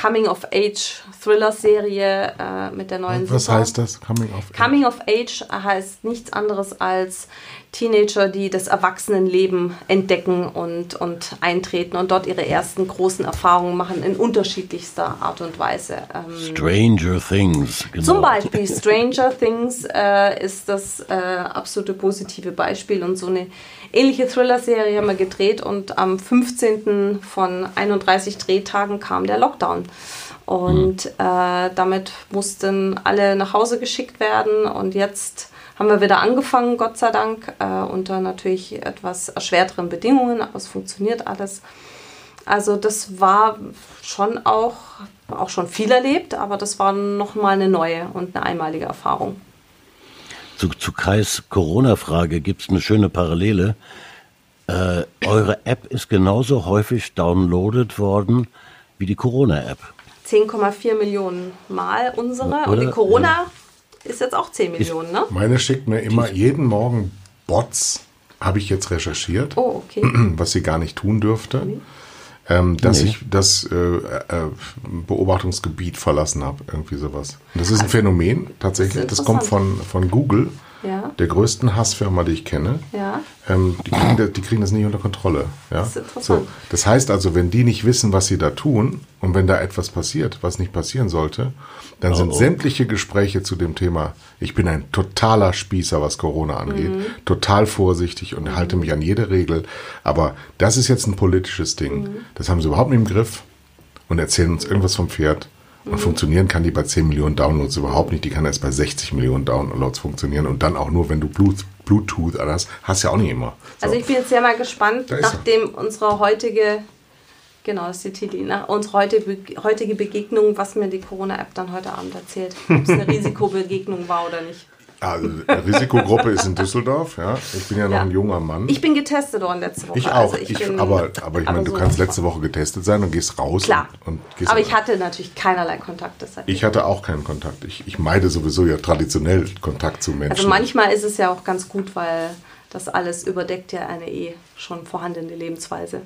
Coming-of-Age-Thriller-Serie äh, mit der neuen Was Super. heißt das? Coming of Age? Coming of Age heißt nichts anderes als Teenager, die das Erwachsenenleben entdecken und, und eintreten und dort ihre ersten großen Erfahrungen machen in unterschiedlichster Art und Weise. Ähm, Stranger Things. Genau. Zum Beispiel Stranger Things äh, ist das äh, absolute positive Beispiel und so eine ähnliche Thriller-Serie haben wir gedreht und am 15. von 31 Drehtagen kam der Lockdown. Und mhm. äh, damit mussten alle nach Hause geschickt werden und jetzt haben wir wieder angefangen, Gott sei Dank, äh, unter natürlich etwas erschwerteren Bedingungen, aber es funktioniert alles. Also das war schon auch, auch schon viel erlebt, aber das war nochmal eine neue und eine einmalige Erfahrung. Zu, zu Kais Corona-Frage gibt es eine schöne Parallele. Äh, eure App ist genauso häufig downloadet worden wie die Corona-App. 10,4 Millionen Mal unsere. Oder? Und die Corona ja ist jetzt auch 10 Millionen, ne? Meine schickt mir immer jeden Morgen Bots, habe ich jetzt recherchiert, oh, okay. was sie gar nicht tun dürfte. Mhm. Ähm, dass nee. ich das äh, äh, Beobachtungsgebiet verlassen habe, irgendwie sowas. Und das ist ein also, Phänomen tatsächlich. Das, das kommt von, von Google ja. der größten Hassfirma, die ich kenne. Ja. Ähm, die, kriegen, die, kriegen, das nicht unter Kontrolle. Ja? Das, so, das heißt also, wenn die nicht wissen, was sie da tun und wenn da etwas passiert, was nicht passieren sollte, dann oh, sind oh. sämtliche Gespräche zu dem Thema, ich bin ein totaler Spießer, was Corona angeht, mhm. total vorsichtig und mhm. halte mich an jede Regel. Aber das ist jetzt ein politisches Ding. Mhm. Das haben sie überhaupt nicht im Griff und erzählen uns irgendwas vom Pferd. Und mhm. funktionieren kann die bei 10 Millionen Downloads überhaupt nicht. Die kann erst bei 60 Millionen Downloads funktionieren. Und dann auch nur, wenn du Bluetooth alles hast. ja auch nicht immer. So. Also ich bin jetzt sehr mal gespannt, nachdem unsere heutige, genau, das ist die Titel, nach unserer heutige, heutige Begegnung, was mir die Corona-App dann heute Abend erzählt. Ob es eine Risikobegegnung war oder nicht. Also Risikogruppe ist in Düsseldorf, ja. Ich bin ja noch Ja. ein junger Mann. Ich bin getestet worden letzte Woche. Ich auch. Also ich, bin- aber, aber ich meine, du so- kannst letzte Woche getestet sein und gehst raus. Klar. Und, und gehst Aber ich hatte natürlich keinerlei Kontakt. Deshalb. ich hatte auch keinen Kontakt. Ich, ich meide sowieso ja traditionell Kontakt zu Menschen. Also manchmal ist es ja auch ganz gut, weil das alles überdeckt ja eine eh schon vorhandene Lebensweise.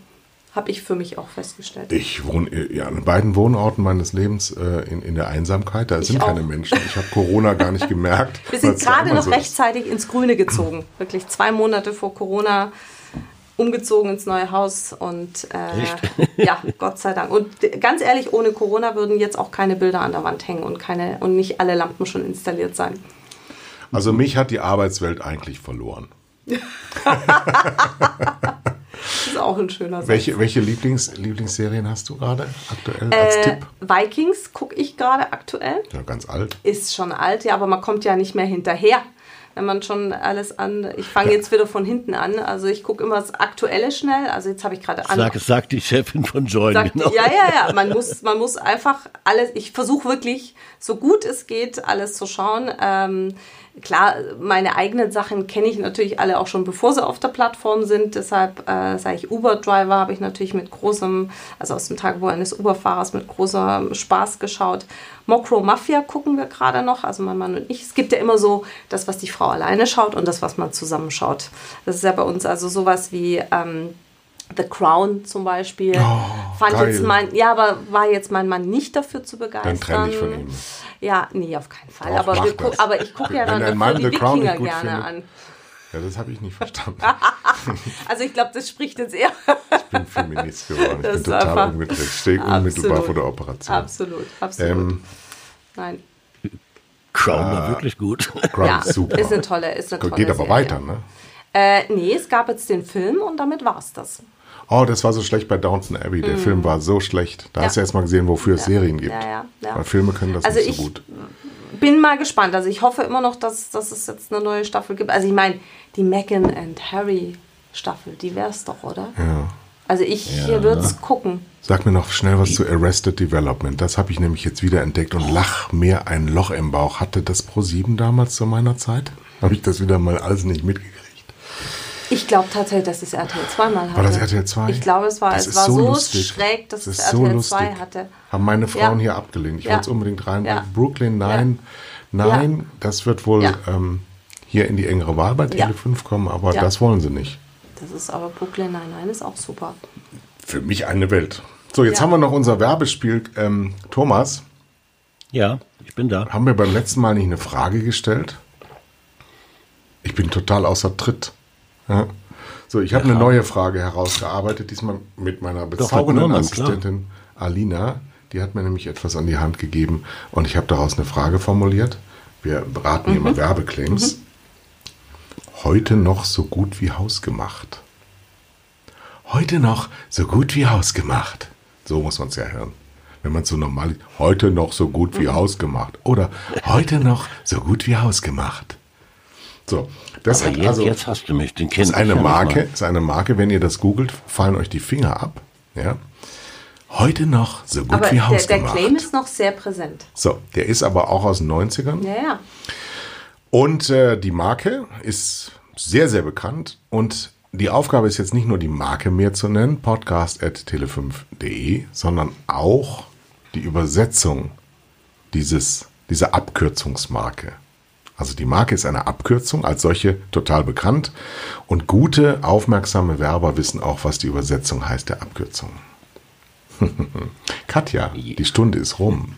Habe ich für mich auch festgestellt. Ich wohne ja, an beiden Wohnorten meines Lebens äh, in, in der Einsamkeit. Da sind auch. keine Menschen. Ich habe Corona gar nicht gemerkt. Wir sind gerade noch so ist. rechtzeitig ins Grüne gezogen. Wirklich zwei Monate vor Corona umgezogen ins neue Haus und äh, ja, Gott sei Dank. Und ganz ehrlich, ohne Corona würden jetzt auch keine Bilder an der Wand hängen und keine und nicht alle Lampen schon installiert sein. Also mich hat die Arbeitswelt eigentlich verloren. Das ist auch ein schöner Satz. Welche, welche Lieblings, Lieblingsserien hast du gerade aktuell als Äh, Tipp? Vikings gucke ich gerade aktuell. Ja, ganz alt. Ist schon alt, ja, aber man kommt ja nicht mehr hinterher. Wenn man schon alles an. Ich fange jetzt wieder von hinten an. Also ich gucke immer das Aktuelle schnell. Also jetzt habe ich gerade an. Sag, sag die Chefin von Join, Sagt, genau. Ja, ja, ja. Man muss, man muss einfach alles. Ich versuche wirklich, so gut es geht, alles zu schauen. Ähm, klar, meine eigenen Sachen kenne ich natürlich alle auch schon, bevor sie auf der Plattform sind. Deshalb äh, sage ich Uber-Driver, habe ich natürlich mit großem, also aus dem Tagebuch eines Uber-Fahrers mit großem Spaß geschaut. Mokro Mafia gucken wir gerade noch, also mein Mann und ich. Es gibt ja immer so das, was die Frau alleine schaut und das, was man zusammen schaut. Das ist ja bei uns also sowas wie. Ähm, The Crown zum Beispiel. Fand Oh, geil. jetzt mein, ja, aber war jetzt mein Mann nicht dafür zu begeistern. Dann trenn dich von ihm. Ja, nee, auf keinen Fall. Doch, aber, guck, aber ich gucke ja dann die The Crown Wikinger gut gerne findet. an. Ja, das habe ich nicht verstanden. Also ich glaube, das spricht jetzt eher. Ich bin Feminist geworden. Ich Das bin total. Ich stehe unmittelbar vor der Operation. absolut, absolut. Ähm, Nein. Crown war wirklich gut. Crown Ja, ist super. ist eine tolle, ist eine tolle Geht aber Serie. weiter, ne? Äh, nee, es gab jetzt den Film und damit war's das. Oh, das war so schlecht bei Downton Abbey. Der Film war so schlecht. Da hast du. Ja. erst mal gesehen, wofür es Ja. Serien gibt. Ja, ja, ja. Weil Filme können das Also nicht ich- so gut. Bin mal gespannt. Also ich hoffe immer noch, dass, dass es jetzt eine neue Staffel gibt. Also ich meine, die Meghan and Harry Staffel, die wär's doch, oder? Ja. Also ich Ja. würde es gucken. Sag mir noch schnell was zu Arrested Development. Das habe ich nämlich jetzt wieder entdeckt und lach mir ein Loch im Bauch. Hatte das Pro 7 damals zu meiner Zeit? Habe ich das wieder mal alles nicht mitgekriegt? Ich glaube tatsächlich, dass es RTL 2 mal hatte. War das RTL 2? Ich glaube, es war, Das es war so so, lustig. schräg, dass Das es so RTL lustig. 2 hatte. Haben meine Frauen Ja. hier abgelehnt. Ich Ja. wollte es unbedingt rein. Ja. Brooklyn, nein, nein, das wird wohl Ja. ähm, hier in die engere Wahl bei. Tele 5 kommen, aber Ja. das wollen sie nicht. Das ist aber Brooklyn Nine-Nine ist auch super. Für mich eine Welt. So, jetzt Ja. haben wir noch unser Werbespiel. Ähm, Thomas, Ja, ich bin da. haben wir beim letzten Mal nicht eine Frage gestellt? Ich bin total außer Tritt. Ja. So, ich habe eine neue Frage herausgearbeitet, diesmal mit meiner bezaubernden Norman, klar. Assistentin Alina. Die hat mir nämlich etwas an die Hand gegeben und ich habe daraus eine Frage formuliert. Wir beraten Mhm. immer Werbeclaims. Heute noch so gut wie hausgemacht. Heute noch so gut wie hausgemacht. So muss man es ja hören. Wenn man so normal heute noch so gut Mhm. wie hausgemacht. Oder heute noch so gut wie hausgemacht. So, das Aber hat jetzt, also jetzt hast du mich, den ist ich eine Marke, ist eine Marke, wenn ihr das googelt, fallen euch die Finger ab. Ja. Heute noch so gut Aber wie der, der hausgemacht. Claim ist noch sehr präsent. so, der ist aber auch aus den 90ern. Ja, ja. Und äh, die Marke ist sehr, sehr bekannt. Und die Aufgabe ist jetzt nicht nur die Marke mehr zu nennen, podcast.tele5.de, sondern auch die Übersetzung dieses, dieser Abkürzungsmarke. Also die Marke ist eine Abkürzung, als solche total bekannt. Und gute, aufmerksame Werber wissen auch, was die Übersetzung heißt der Abkürzung. Katja, die Stunde ist rum.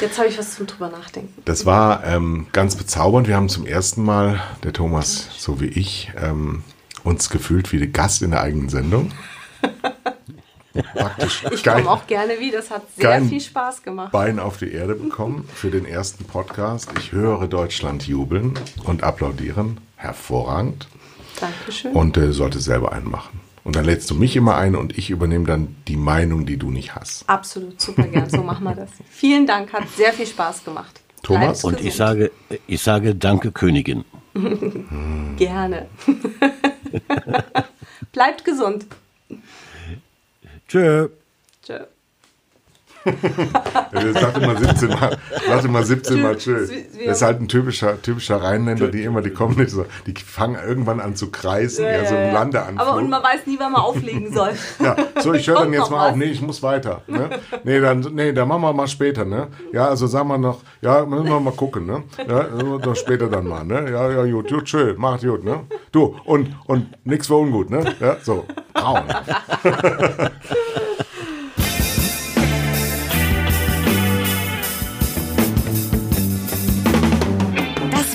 Jetzt habe ich was zum drüber nachdenken. Das war ähm, ganz bezaubernd. Wir haben zum ersten Mal, der Thomas so wie ich, ähm, uns gefühlt wie der Gast in der eigenen Sendung. Praktisch Ich komme auch gerne wieder. Das hat sehr viel Spaß gemacht. Bein auf die Erde bekommen für den ersten Podcast. Ich höre Deutschland jubeln und applaudieren. Hervorragend. Dankeschön. Und äh, sollte selber einen machen. Und dann lädst du mich immer ein und ich übernehme dann die Meinung, die du nicht hast. Absolut, super gern. So machen wir das. Vielen Dank, hat sehr viel Spaß gemacht. Thomas? Bleibt Und ich sage, ich sage Danke, Königin. Gerne. Bleibt gesund. Tschö. Tschö. Sagt immer 17 Mal, sagt immer 17 Mal tschüss. Das ist halt ein typischer, typischer Rheinländer, die immer, die kommen nicht so, die fangen irgendwann an zu kreisen, ja, ja so im Landeanflug. Aber und man weiß nie, wann man auflegen soll. ja, so, ich höre dann jetzt mal auf. Nee, ich muss weiter. Ne? Nee, dann, nee, dann machen wir mal später, ne? Ja, also sagen wir noch, ja, müssen wir mal gucken, ne? Ja, doch später dann mal, ne? Ja, ja, gut, gut, schön, macht gut, ne? Du, und, und nix für ungut, ne? Ja, so, braun.